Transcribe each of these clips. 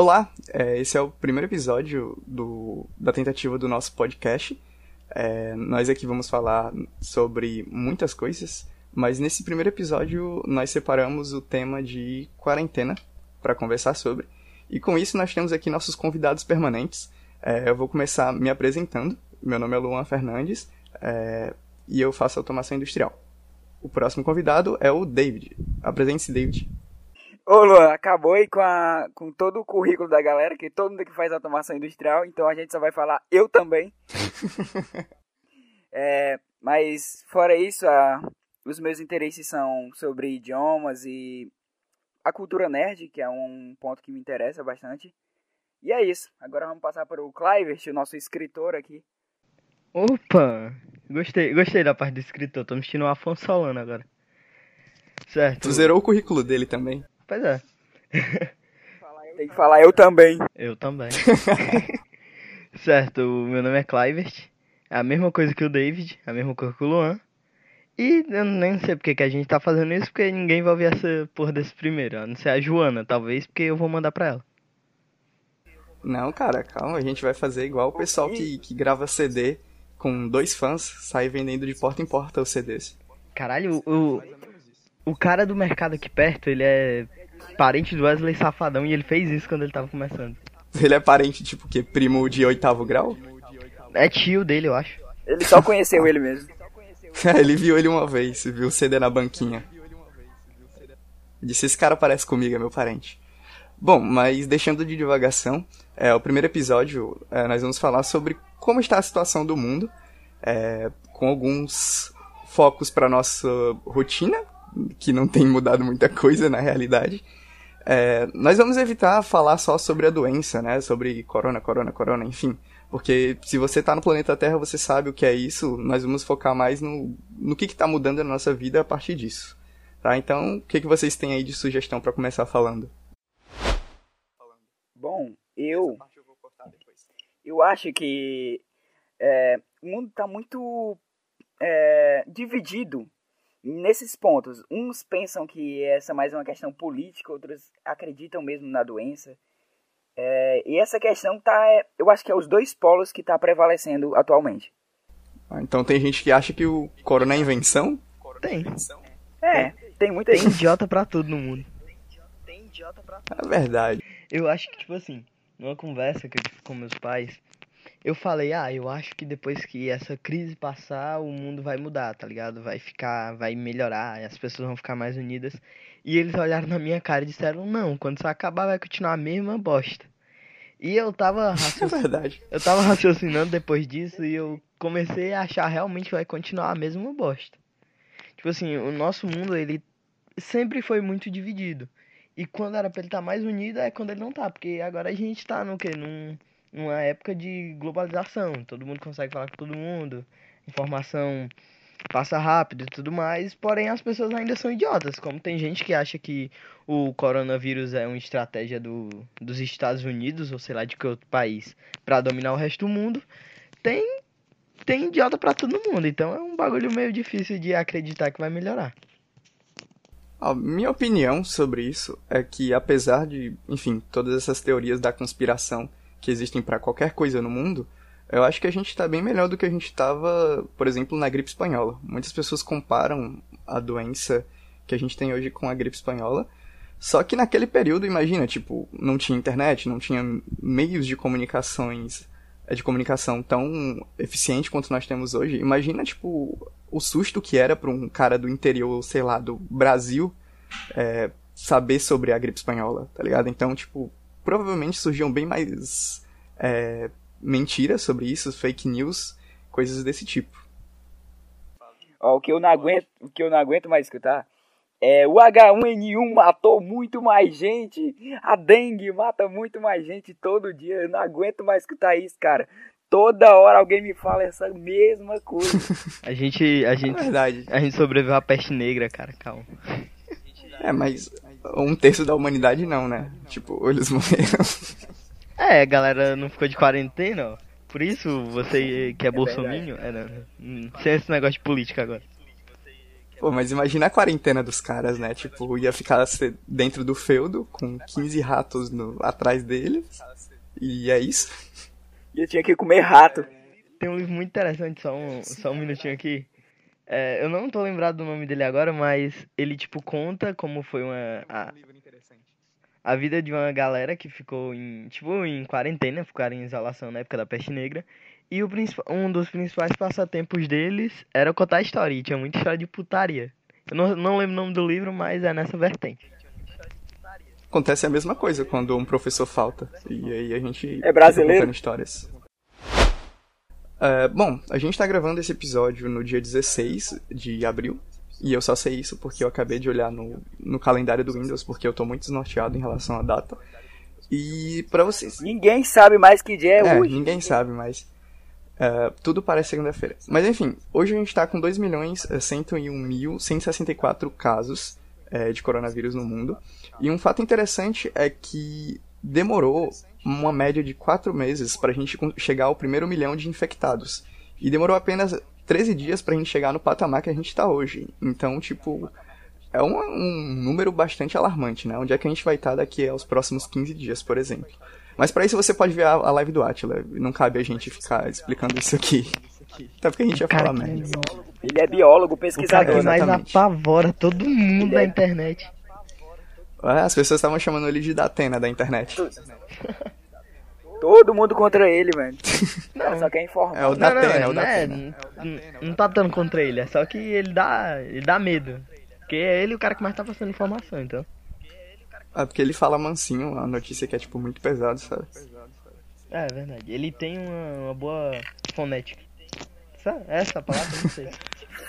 Olá, é, esse é o primeiro episódio do, da tentativa do nosso podcast. É, nós aqui vamos falar sobre muitas coisas, mas nesse primeiro episódio nós separamos o tema de quarentena para conversar sobre. E com isso nós temos aqui nossos convidados permanentes. É, eu vou começar me apresentando. Meu nome é Luan Fernandes é, e eu faço automação industrial. O próximo convidado é o David. Apresente-se, David. Ô Luan, acabou aí com, a, com todo o currículo da galera, que todo mundo que faz automação industrial, então a gente só vai falar eu também. é, mas fora isso, a, os meus interesses são sobre idiomas e a cultura nerd, que é um ponto que me interessa bastante. E é isso. Agora vamos passar para o Clivert, o nosso escritor aqui. Opa! Gostei, gostei da parte do escritor. Tô me sentindo um Afonso Solano agora. Certo. Tu zerou o currículo dele também. Pois é. Tem que falar eu também. Eu também. certo, o meu nome é Clivert. É a mesma coisa que o David, a mesma coisa que o Luan. E eu nem sei porque que a gente tá fazendo isso, porque ninguém vai ouvir essa porra desse primeiro. A não ser a Joana, talvez, porque eu vou mandar pra ela. Não, cara, calma, a gente vai fazer igual o pessoal que, que grava CD com dois fãs, sai vendendo de porta em porta os CDs. Caralho, o, o cara do mercado aqui perto, ele é parente do Wesley Safadão e ele fez isso quando ele tava começando. Ele é parente, tipo, que primo de oitavo grau? É tio dele, eu acho. Ele só conheceu ele mesmo. É, ele viu ele uma vez, viu o CD na banquinha. Disse, esse cara parece comigo, é meu parente. Bom, mas deixando de divagação, é, o primeiro episódio é, nós vamos falar sobre como está a situação do mundo, é, com alguns focos para nossa rotina, que não tem mudado muita coisa na realidade. É, nós vamos evitar falar só sobre a doença, né? Sobre corona, corona, corona, enfim. Porque se você está no planeta Terra, você sabe o que é isso. Nós vamos focar mais no, no que está mudando na nossa vida a partir disso. Tá? Então, o que, que vocês têm aí de sugestão para começar falando? Bom, eu. Eu acho que é, o mundo está muito é, dividido nesses pontos. Uns pensam que essa é mais uma questão política, outros acreditam mesmo na doença. É, e essa questão tá, eu acho que é os dois polos que está prevalecendo atualmente. Ah, então tem gente que acha que o corona é invenção? Tem. É, tem muita Tem gente. idiota pra tudo no mundo. É verdade. Eu acho que, tipo assim, numa conversa que eu tive com meus pais, eu falei, ah, eu acho que depois que essa crise passar, o mundo vai mudar, tá ligado? Vai ficar, vai melhorar, as pessoas vão ficar mais unidas. E eles olharam na minha cara e disseram, não, quando isso acabar vai continuar a mesma bosta. E eu tava, É raciocin... verdade. eu tava raciocinando depois disso e eu comecei a achar realmente que vai continuar a mesma bosta. Tipo assim, o nosso mundo, ele sempre foi muito dividido. E quando era pra ele estar mais unido é quando ele não tá. Porque agora a gente tá no quê? Num, numa época de globalização. Todo mundo consegue falar com todo mundo. Informação passa rápido e tudo mais. Porém, as pessoas ainda são idiotas. Como tem gente que acha que o coronavírus é uma estratégia do, dos Estados Unidos, ou sei lá de que outro país, pra dominar o resto do mundo. Tem, tem idiota pra todo mundo. Então é um bagulho meio difícil de acreditar que vai melhorar. A minha opinião sobre isso é que, apesar de, enfim, todas essas teorias da conspiração que existem para qualquer coisa no mundo, eu acho que a gente está bem melhor do que a gente estava, por exemplo, na gripe espanhola. Muitas pessoas comparam a doença que a gente tem hoje com a gripe espanhola. Só que naquele período, imagina, tipo, não tinha internet, não tinha meios de comunicações de comunicação tão eficiente quanto nós temos hoje. Imagina, tipo, o susto que era para um cara do interior, sei lá, do Brasil, é, saber sobre a gripe espanhola, tá ligado? Então, tipo, provavelmente surgiam bem mais é, mentiras sobre isso, fake news, coisas desse tipo. Ó, o que eu não aguento, o que eu não aguento mais escutar é o H1N1 matou muito mais gente, a dengue mata muito mais gente todo dia. Eu não aguento mais escutar isso, cara. Toda hora alguém me fala essa mesma coisa. A gente, a É gente, verdade. a gente sobreviveu à peste negra, cara, calma. É, mas um terço da humanidade não, né? Tipo, eles morreram. É, a galera não ficou de quarentena, ó. Por isso você que é, É bolsominion, é, não, hum, sem esse negócio de política agora. Pô, mas imagina a quarentena dos caras, né? Tipo, ia ficar dentro do feudo com 15 ratos no, atrás dele. E é isso. E eu tinha que comer rato. Tem um livro muito interessante, só um, só um minutinho aqui. É, eu não tô lembrado do nome dele agora, mas ele, tipo, conta como foi uma. A, a vida de uma galera que ficou em, tipo, em quarentena, ficaram em isolação na época da peste negra. E o, um dos principais passatempos deles era contar história. E tinha muita história de putaria. Eu não, não lembro o nome do livro, mas é nessa vertente. Acontece a mesma coisa quando um professor falta. E aí a gente. É brasileiro? histórias. Uh, bom, a gente tá gravando esse episódio no dia 16 de abril. E eu só sei isso porque eu acabei de olhar no, no calendário do Windows, porque eu tô muito desnorteado em relação à data. E para vocês. Ninguém sabe mais que dia é, é hoje. Ninguém sabe mais. Uh, tudo parece segunda-feira. Mas enfim, hoje a gente tá com 2.101.164 casos uh, de coronavírus no mundo. E um fato interessante é que demorou uma média de 4 meses para a gente chegar ao primeiro milhão de infectados. E demorou apenas 13 dias pra gente chegar no patamar que a gente tá hoje. Então, tipo, é um, um número bastante alarmante, né? Onde é que a gente vai estar tá daqui aos próximos 15 dias, por exemplo. Mas para isso você pode ver a, a live do Atila. Não cabe a gente ficar explicando isso aqui. Até porque a gente ia falar merda. Ele é biólogo, pesquisador. O cara que mais apavora todo mundo da internet. É, as pessoas estavam chamando ele de Datena da internet. Todo mundo contra ele, velho. Não, só quer informar. É o da não, não, é o da não, é, tá dando contra ele, é só que ele dá, ele dá medo. Porque é ele o cara que mais tá passando informação, então. É porque ele fala mansinho, a notícia que é tipo muito pesado, sabe? É, é verdade. Ele tem uma, uma boa fonética. Essa, essa palavra eu não sei.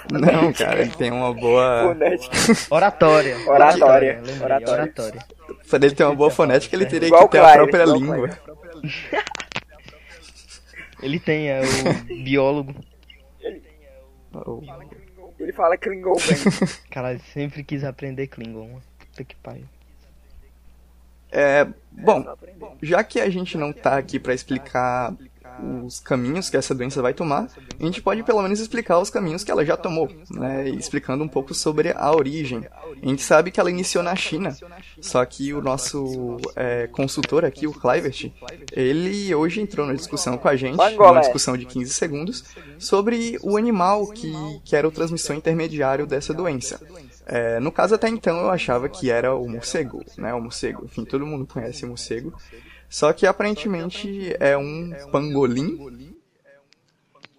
Não, cara, ele tem uma boa. Fonética. Oratória. Oratória. Lembrei, Oratória. oratória. Pra ele ter uma boa fonética, ele teria Igual que ter a própria língua. Ele tem, é o biólogo. Oh. Ele fala Klingon bem. Cara, sempre quis aprender Klingon. Puta que pariu. É, bom, já que a gente não tá aqui pra explicar os caminhos que essa doença vai tomar, a gente pode pelo menos explicar os caminhos que ela já tomou, né? Explicando um pouco sobre a origem. A gente sabe que ela iniciou na China, só que o nosso é, consultor aqui, o Clivert, ele hoje entrou na discussão com a gente, uma discussão de 15 segundos, sobre o animal que, que era o transmissor intermediário dessa doença. É, no caso, até então, eu achava que era o morcego, né? O morcego, enfim, todo mundo conhece o morcego. Só que aparentemente é um pangolim.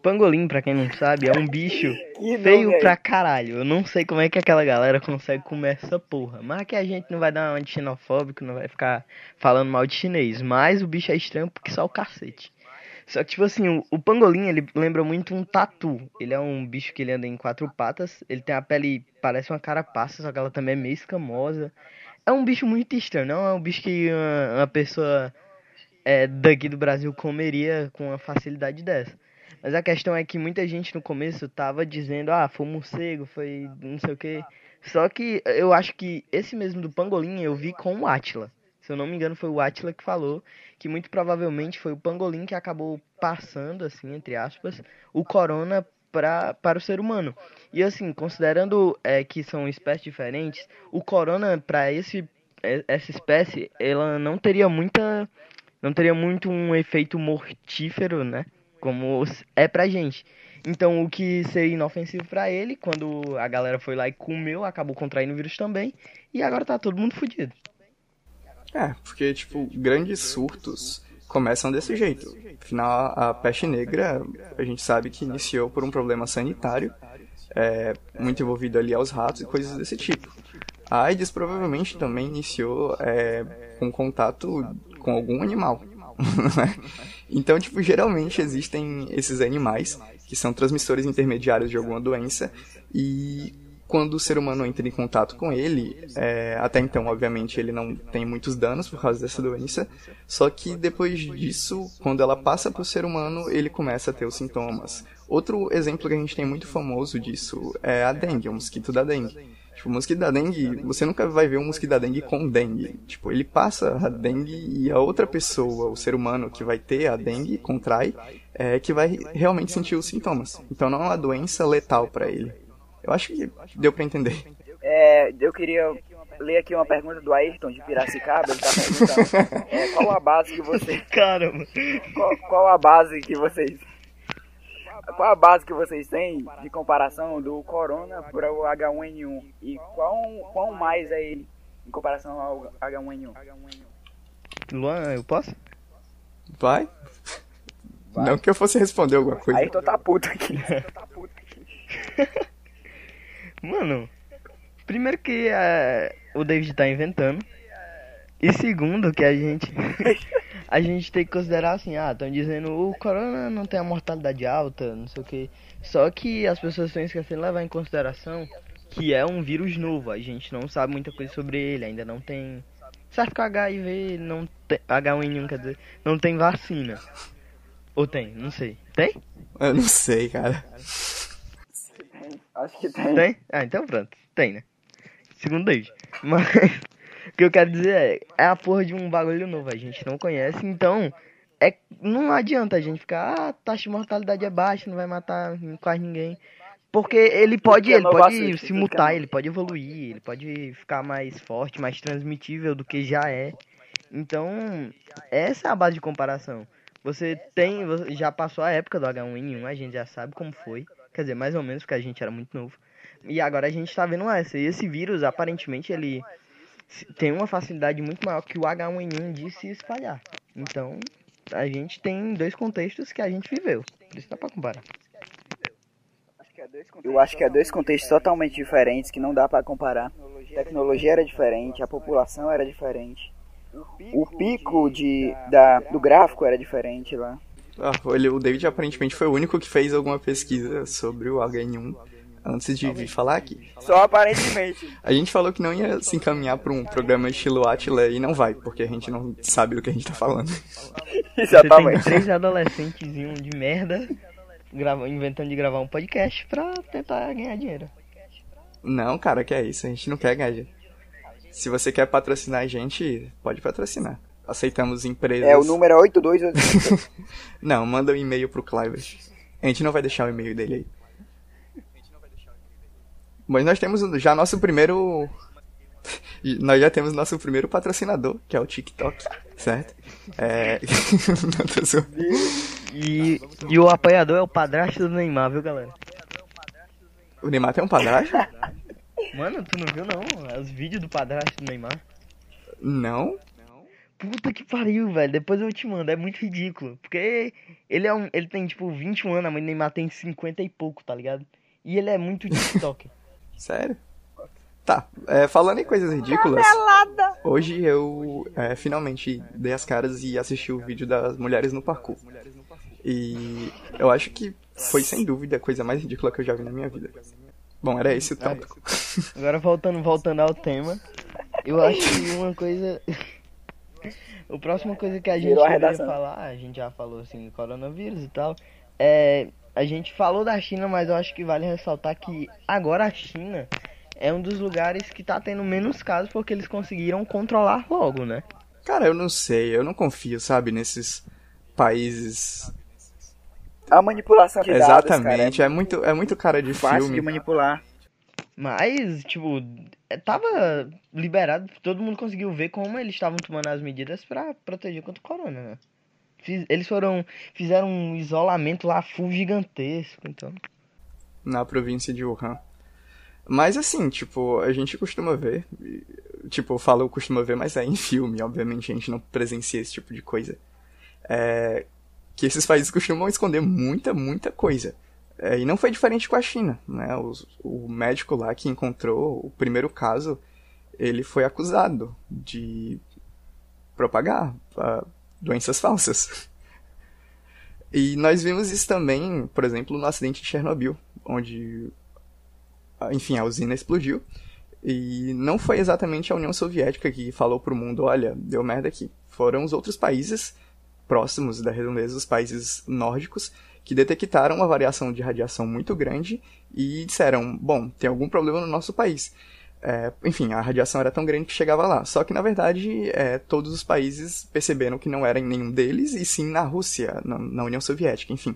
Pangolim, pra quem não sabe, é um bicho Que feio é pra caralho. Eu não sei como é que aquela galera consegue comer essa porra. Mas que a gente não vai dar uma de xenofóbico, não vai ficar falando mal de chinês. Mas o bicho é estranho porque só o cacete. Só que, tipo assim, o, o pangolim, ele lembra muito um tatu. Ele é um bicho que ele anda em quatro patas. Ele tem a pele, parece uma carapaça, só que ela também é meio escamosa. É um bicho muito estranho, não é um bicho que uma, uma pessoa é, daqui do Brasil comeria com uma facilidade dessa. Mas a questão é que muita gente no começo tava dizendo, ah, foi um morcego, foi não sei o que. Só que eu acho que esse mesmo do pangolim eu vi com o Atila. Se eu não me engano, foi o Atila que falou que muito provavelmente foi o pangolim que acabou passando, assim, entre aspas, o corona pra, para o ser humano. E assim, considerando é, que são espécies diferentes, o corona para esse é, essa espécie, ela não teria muita não teria muito um efeito mortífero, né? Como é pra gente. Então, o que seria inofensivo para ele, quando a galera foi lá e comeu, acabou contraindo o vírus também, e agora tá todo mundo fudido. É, porque, tipo, grandes surtos começam desse jeito. Afinal, a peste negra, a gente sabe que iniciou por um problema sanitário, é, muito envolvido ali aos ratos e coisas desse tipo. A AIDS provavelmente também iniciou é, com contato com algum animal. né? então, tipo, geralmente existem esses animais que são transmissores intermediários de alguma doença e quando o ser humano entra em contato com ele, é, até então, obviamente, ele não tem muitos danos por causa dessa doença, só que depois disso, quando ela passa para o ser humano, ele começa a ter os sintomas. Outro exemplo que a gente tem muito famoso disso é a dengue, o mosquito da dengue. Tipo, o mosquito da dengue, você nunca vai ver um mosquito da dengue com dengue. Tipo, ele passa a dengue e a outra pessoa, o ser humano que vai ter a dengue, contrai, é que vai realmente sentir os sintomas. Então não é uma doença letal para ele. Eu acho que deu para entender. É, eu queria ler aqui uma pergunta do Ayrton de Piracicaba. Ele tá perguntando é, qual a base que vocês. Caramba! Qual, qual a base que vocês. Qual a base que vocês têm de comparação do Corona para o H1N1? E qual, qual mais é ele em comparação ao H1N1? Luan, eu posso? Vai. Vai. Não que eu fosse responder alguma coisa. Ayrton tá puto aqui. Mano, primeiro que é, o David tá inventando. E segundo que a gente a gente tem que considerar assim, ah, estão dizendo o corona não tem a mortalidade alta, não sei o que. Só que as pessoas estão esquecendo de levar em consideração que é um vírus novo, a gente não sabe muita coisa sobre ele, ainda não tem. Certo que o HIV não tem. H1N1 quer dizer, não tem vacina. Ou tem? Não sei. Tem? Eu não sei, cara. Acho que tem. Tem? Ah, então pronto. Tem, né? Segundo David. Mas o que eu quero dizer é, é a porra de um bagulho novo, a gente não conhece, então é, não adianta a gente ficar, ah, taxa de mortalidade é baixa, não vai matar quase ninguém. Porque ele pode, ele pode se mutar, ele pode evoluir, ele pode ficar mais forte, mais transmitível do que já é. Então, essa é a base de comparação. Você tem, já passou a época do H1N1, a gente já sabe como foi. Quer dizer, mais ou menos, porque a gente era muito novo. E agora a gente tá vendo essa. E esse vírus, aparentemente, ele tem uma facilidade muito maior que o H1N1 de se espalhar. Então, a gente tem dois contextos que a gente viveu. Por isso dá pra comparar. Eu acho que é dois contextos totalmente diferentes que não dá para comparar. A tecnologia era diferente, a população era diferente. O pico de, da, do gráfico era diferente lá. Ah, o David aparentemente foi o único que fez alguma pesquisa sobre o HN1 antes de vir falar aqui. Só aparentemente. A gente falou que não ia se encaminhar para um programa estilo Atila e não vai, porque a gente não sabe do que a gente tá falando. Exatamente. Você tem três adolescentes de merda grava, inventando de gravar um podcast pra tentar ganhar dinheiro. Não, cara, que é isso, a gente não quer ganhar dinheiro. Se você quer patrocinar a gente, pode patrocinar. Aceitamos empresas. É, o número é 82. não, manda um e-mail pro Cliver. A gente não vai deixar o e-mail dele aí. Mas nós temos já nosso primeiro. nós já temos nosso primeiro patrocinador, que é o TikTok, certo? É. e, e o apoiador é o padrasto do Neymar, viu, galera? O Neymar tem um padrasto? Mano, tu não viu não? Os vídeos do padrasto do Neymar. Não? Puta que pariu, velho. Depois eu te mando. É muito ridículo. Porque ele é um. Ele tem tipo 21 anos, a mãe do Neymar tem 50 e pouco, tá ligado? E ele é muito TikTok. Sério? Tá, é, falando em coisas ridículas, hoje eu é, finalmente dei as caras e assisti o vídeo das mulheres no parkour. E eu acho que foi sem dúvida a coisa mais ridícula que eu já vi na minha vida. Bom, era esse o tópico. Agora voltando, voltando ao tema, eu acho que uma coisa. O próximo coisa que a gente deveria falar, a gente já falou assim do coronavírus e tal. É. A gente falou da China, mas eu acho que vale ressaltar que agora a China é um dos lugares que tá tendo menos casos porque eles conseguiram controlar logo, né? Cara, eu não sei, eu não confio, sabe, nesses países a manipulação de Exatamente, dados, cara, é, muito, é muito cara de fácil filme. de manipular. Mas, tipo, é, tava liberado, todo mundo conseguiu ver como eles estavam tomando as medidas para proteger contra o corona, né? Eles foram, fizeram um isolamento lá full gigantesco, então. Na província de Wuhan. Mas assim, tipo, a gente costuma ver, tipo, eu falo costuma ver, mas é em filme, obviamente a gente não presencia esse tipo de coisa. É, que esses países costumam esconder muita, muita coisa. É, e não foi diferente com a China, né? O, o, médico lá que encontrou o primeiro caso, ele foi acusado de propagar uh, doenças falsas. E nós vimos isso também, por exemplo, no acidente de Chernobyl, onde, enfim, a usina explodiu. E não foi exatamente a União Soviética que falou para o mundo, olha, deu merda aqui. Foram os outros países próximos da redondeza dos países nórdicos que detectaram uma variação de radiação muito grande e disseram: bom, tem algum problema no nosso país. É, enfim, a radiação era tão grande que chegava lá. Só que, na verdade, é, todos os países perceberam que não era em nenhum deles, e sim na Rússia, na, na União Soviética, enfim.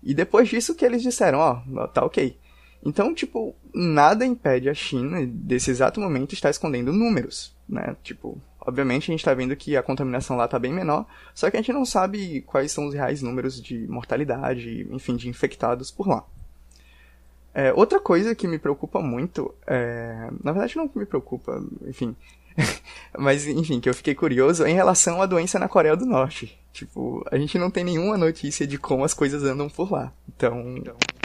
E depois disso que eles disseram, ó, oh, tá ok. Então, tipo, nada impede a China, desse exato momento, estar escondendo números, né? Tipo, obviamente a gente está vendo que a contaminação lá está bem menor, só que a gente não sabe quais são os reais números de mortalidade, enfim, de infectados por lá. É, outra coisa que me preocupa muito, é... na verdade não me preocupa, enfim, mas enfim, que eu fiquei curioso é em relação à doença na Coreia do Norte. Tipo, a gente não tem nenhuma notícia de como as coisas andam por lá. Então,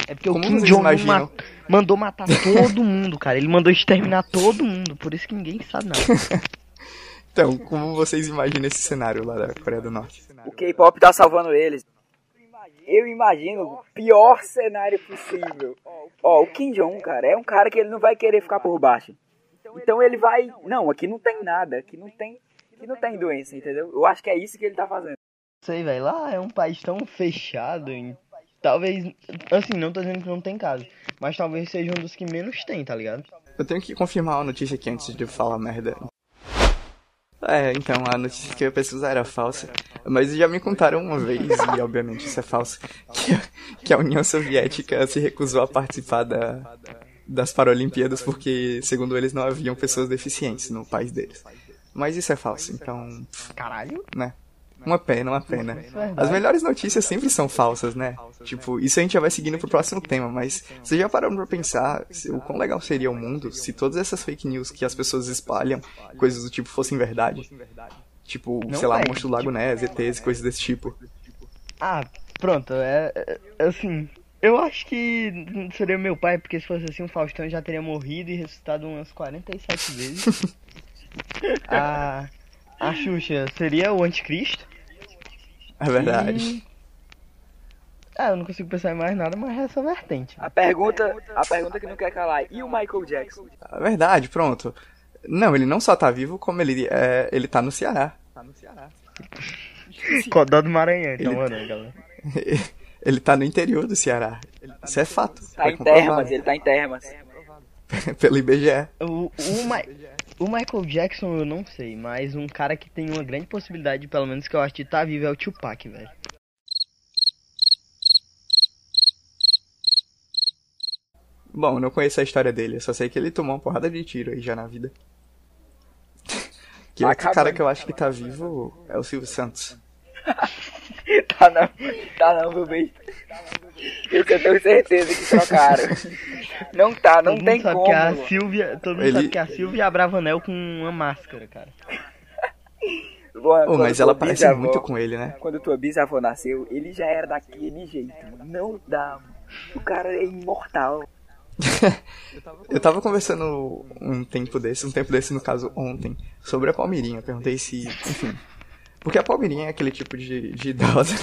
é porque o Kim Jong imaginam... mandou matar todo mundo, cara. Ele mandou exterminar todo mundo, por isso que ninguém sabe nada. então, como vocês imaginam esse cenário lá da Coreia do Norte? O K-pop tá salvando eles eu imagino o pior cenário possível. Ó, o Kim Jong, cara, é um cara que ele não vai querer ficar por baixo. Então ele vai, não, aqui não tem nada, aqui não tem, aqui não tem doença, entendeu? Eu acho que é isso que ele tá fazendo. Sei, velho, lá é um país tão fechado, em... talvez, assim, não tô dizendo que não tem caso, mas talvez seja um dos que menos tem, tá ligado? Eu tenho que confirmar a notícia aqui antes de falar merda. É, então, a notícia que eu ia pesquisar era falsa. Mas já me contaram uma vez, e obviamente isso é falso, que, que a União Soviética se recusou a participar da, das Paralimpíadas porque, segundo eles, não haviam pessoas deficientes no país deles. Mas isso é falso, então. Caralho? Né? Uma pena, uma pena. As melhores notícias sempre são falsas, né? Tipo, isso a gente já vai seguindo pro próximo tema, mas você já parou pra pensar o quão legal seria o mundo se todas essas fake news que as pessoas espalham, coisas do tipo, fossem verdade? Tipo, Não sei lá, é, monstro do Lago tipo, Ness, ETs, coisas desse tipo. Ah, pronto, é, é, assim, eu acho que seria meu pai, porque se fosse assim, o Faustão já teria morrido e ressuscitado umas 47 vezes. a, a Xuxa seria o anticristo. É verdade. E... Ah, eu não consigo pensar em mais nada, mas é essa vertente. A pergunta, a pergunta que não quer calar, e o Michael Jackson? É verdade, pronto. Não, ele não só tá vivo, como ele, é, ele tá no Ceará. Tá no Ceará. Codó do Maranhão, então, ele... mano, galera. ele tá no interior do Ceará. Isso é fato. Tá em termas, ele tá em termas. Pelo IBGE. O, o, Ma o, Michael Jackson eu não sei, mas um cara que tem uma grande possibilidade, pelo menos que eu acho que tá vivo, é o Tupac, velho. Bom, não conheço a história dele, eu só sei que ele tomou uma porrada de tiro aí já na vida. que outro cara que eu acho que tá vivo é o Silvio Santos. tá não, tá não, meu bem. Esse eu tenho certeza que trocaram. Não tá, não todo tem como. Que a Silvia, todo mundo Ele... sabe que a Silvia Abravanel com uma máscara, cara. Bom, oh, mas ela parece bisavó, muito com ele, né? Quando tua bisavó nasceu, ele já era daquele jeito. Não dá. O cara é imortal. eu tava conversando um tempo desse, um tempo desse no caso ontem, sobre a Palmeirinha. Perguntei se, enfim, porque a Palmeirinha é aquele tipo de, de idosa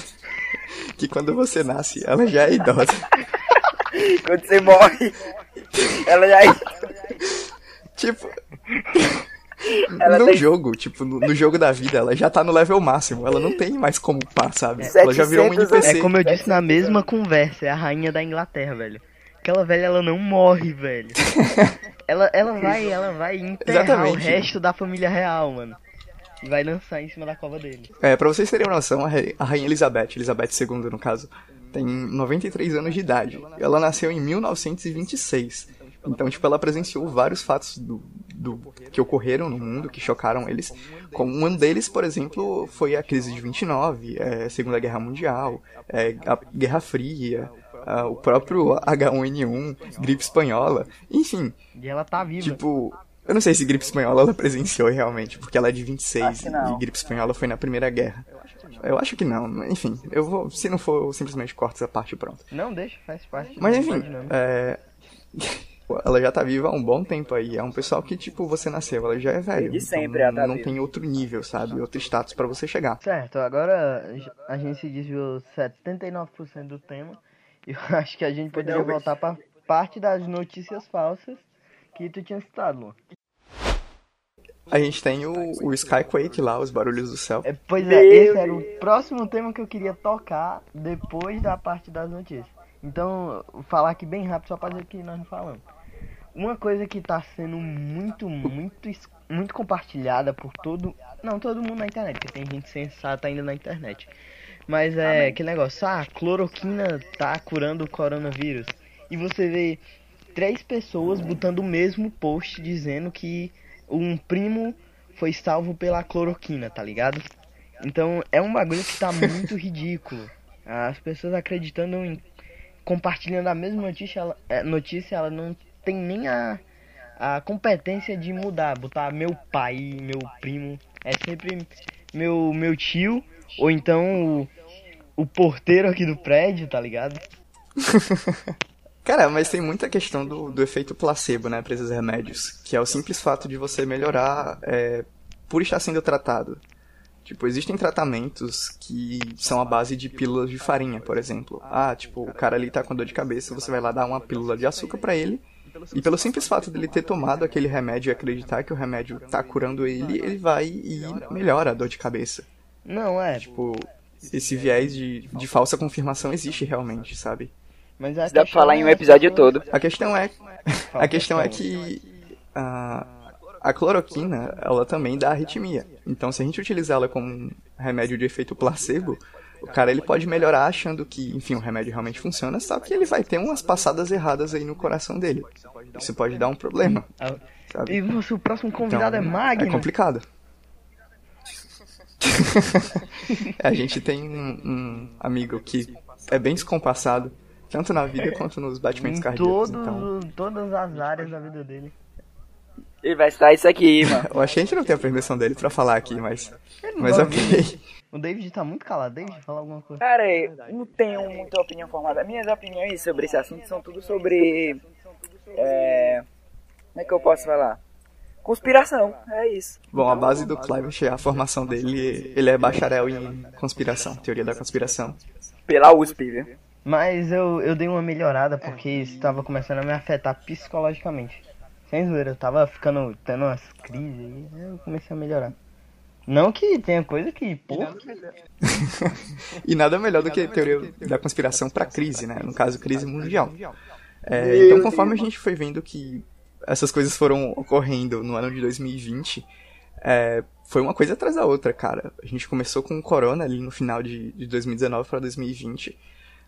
que quando você nasce, ela já é idosa. quando você morre, ela já é Tipo. Ela no tem... jogo, tipo, no, no, jogo da vida, ela já tá no level máximo. Ela não tem mais como upar, sabe? Ela já virou um NPC. É como eu disse na mesma conversa, é a rainha da Inglaterra, velho. Aquela velha, ela não morre, velho. ela, ela vai, ela vai enterrar Exatamente. o resto da família real, mano e vai lançar em cima da cova dele. É, pra vocês terem uma noção, a Rainha Elizabeth, Elizabeth II no caso, tem 93 anos de idade. Ela nasceu em 1926. Então, tipo, ela presenciou vários fatos do, do, que ocorreram no mundo, que chocaram eles. Como um deles, por exemplo, foi a crise de 29, é, Segunda Guerra Mundial, é, a Guerra Fria, é, o próprio H1N1, gripe espanhola, enfim. E ela tá viva. Tipo, eu não sei se gripe espanhola ela presenciou realmente, porque ela é de 26 e gripe espanhola foi na Primeira Guerra. Eu acho que não, enfim, eu vou, se não for, eu simplesmente corto essa parte e pronto. Não, deixa, faz parte. Mas enfim, é... ela já tá viva há um bom tempo aí, é um pessoal que, tipo, você nasceu, ela já é velho. De sempre então, ela tá Não tem outro nível, sabe, outro status para você chegar. Certo, agora a gente se desviou 79% do tema, eu acho que a gente poderia voltar para parte das notícias falsas que tu tinha citado, Luan. A gente tem o, o Skyquake lá, os barulhos do céu. É, pois é, esse era o próximo tema que eu queria tocar depois da parte das notícias. Então, vou falar aqui bem rápido só pra dizer que nós não falamos. Uma coisa que tá sendo muito, muito, muito compartilhada por todo. Não, todo mundo na internet, porque tem gente sensata ainda na internet. Mas é que negócio, ah, cloroquina tá curando o coronavírus. E você vê três pessoas botando o mesmo post dizendo que um primo foi salvo pela cloroquina, tá ligado? Então é um bagulho que tá muito ridículo. As pessoas acreditando em. compartilhando a mesma notícia, ela, é, notícia, ela não tem nem a, a competência de mudar, botar meu pai, meu primo. É sempre meu, meu tio, ou então o, o porteiro aqui do prédio, tá ligado? Cara, mas tem muita questão do, do efeito placebo, né, pra esses remédios. Que é o simples fato de você melhorar é, por estar sendo tratado. Tipo, existem tratamentos que são a base de pílulas de farinha, por exemplo. Ah, tipo, o cara ali tá com dor de cabeça, você vai lá dar uma pílula de açúcar para ele. E pelo simples fato dele ter tomado aquele remédio e acreditar que o remédio tá curando ele, ele vai e melhora a dor de cabeça. Não, é. Tipo, esse viés de, de falsa confirmação existe realmente, sabe? Mas a dá pra questão falar em um é- episódio todo. A questão é, a questão é que a, a cloroquina, ela também dá arritmia. Então, se a gente utilizar ela como um remédio de efeito placebo, o cara ele pode melhorar achando que, enfim, o remédio realmente funciona, só que ele vai ter umas passadas erradas aí no coração dele. Isso pode dar um problema, Ah, sabe? E você, o próximo convidado Então, é Magno. É complicado. a gente tem um, um amigo que é bem descompassado, tanto na vida quanto nos batimentos em cardíacos. todos, Então, todas as áreas da vida dele. Ele vai estar isso aqui, mano. eu achei que a gente não tem a permissão dele pra falar aqui, mas, mas ok. O David tá muito calado. David, fala alguma coisa. Cara, eu não tenho muita opinião formada. Minhas opiniões sobre esse assunto são tudo sobre. É. Como é que eu posso falar? Conspiração, é isso. Bom, a base do Clive, a formação dele, ele é bacharel em conspiração, teoria da conspiração. Pela USP, viu? Mas eu, eu dei uma melhorada porque isso tava começando a me afetar psicologicamente. Sem zoeira, eu tava ficando, tendo umas crises aí, aí eu comecei a melhorar. Não que tenha coisa que, porra, E nada melhor do que a teoria da conspiração para crise, né? No caso, crise mundial. É, então, conforme a gente foi vendo que essas coisas foram ocorrendo no ano de 2020, é, foi uma coisa atrás da outra, cara. A gente começou com o Corona ali no final de, de 2019 para 2020.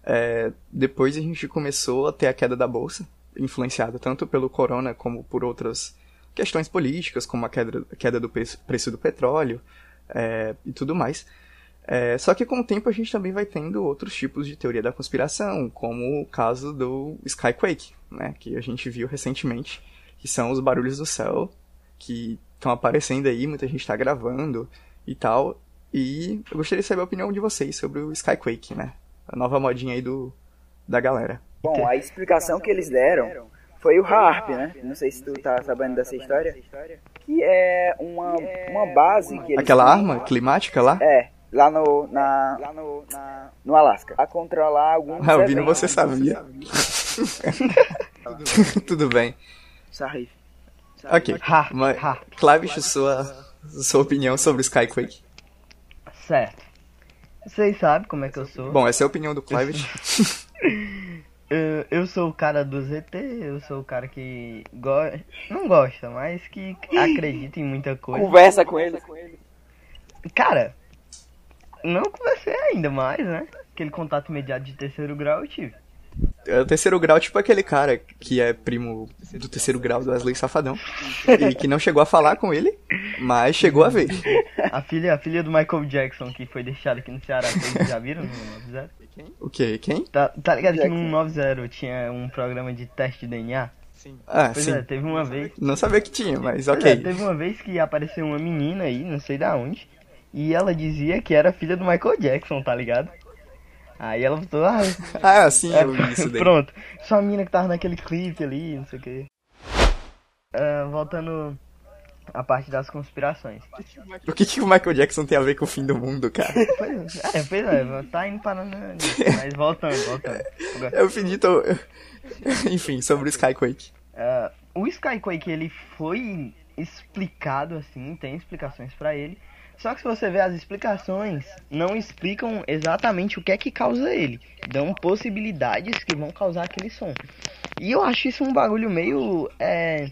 É, depois a gente começou a ter a queda da bolsa, influenciada tanto pelo Corona como por outras questões políticas, como a queda, a queda do preço, do petróleo é, e tudo mais. É, só que com o tempo a gente também vai tendo outros tipos de teoria da conspiração, como o caso do Skyquake, né, que a gente viu recentemente, que são os barulhos do céu que estão aparecendo aí, muita gente está gravando e tal. E eu gostaria de saber a opinião de vocês sobre o Skyquake, né? A nova modinha aí do, da galera. Bom, a explicação que eles deram foi o HARP, né? Não sei se tu tá sabendo dessa história. Que é uma, uma base que eles Aquela têm- arma climática lá? É, lá no, na, lá no, na, no Alasca. A controlar alguns Ah, você sabia. Tudo bem. Sarrif. Ok. Ha, Mas, ha. Clavish, sua, sua opinião sobre o Skyquake. certo. Vocês sabem como é que eu sou. Bom, essa é a opinião do Clavish. Eu, sou o cara do ZT, eu sou o cara que go não gosta, mas que acredita em muita coisa. Conversa com eles. Cara, não conversei ainda mais, né? Aquele contato imediato de terceiro grau eu tive. É o terceiro grau, tipo aquele cara que é primo do terceiro grau do Wesley Safadão. e que não chegou a falar com ele, mas chegou a ver. A filha, a filha do Michael Jackson que foi deixada aqui no Ceará, vocês já viram no 90? O quê? Quem? Tá, tá ligado que no 90 tinha um programa de teste de DNA? Ah, Pois sim. é, teve uma vez. Não sabia que tinha, mas Pois é, ok. teve uma vez que apareceu uma menina aí, não sei da onde, e ela dizia que era filha do Michael Jackson, tá ligado? Aí ela botou, ah, Ah, sim, É, eu vi isso daí. Pronto. Só a mina que tava naquele clipe ali, não sei o que. voltando à parte das conspirações. O que, que o Michael Jackson tem a ver com o fim do mundo, cara? Pois é, pois é, tá indo para Mas voltando, voltando. Agora, Eu pedi, tô... Enfim, sobre o Skyquake. ah, o Skyquake, ele foi explicado assim, tem explicações pra ele. Só que se você ver as explicações, não explicam exatamente o que é que causa ele. Dão possibilidades que vão causar aquele som. E eu acho isso um bagulho meio. É,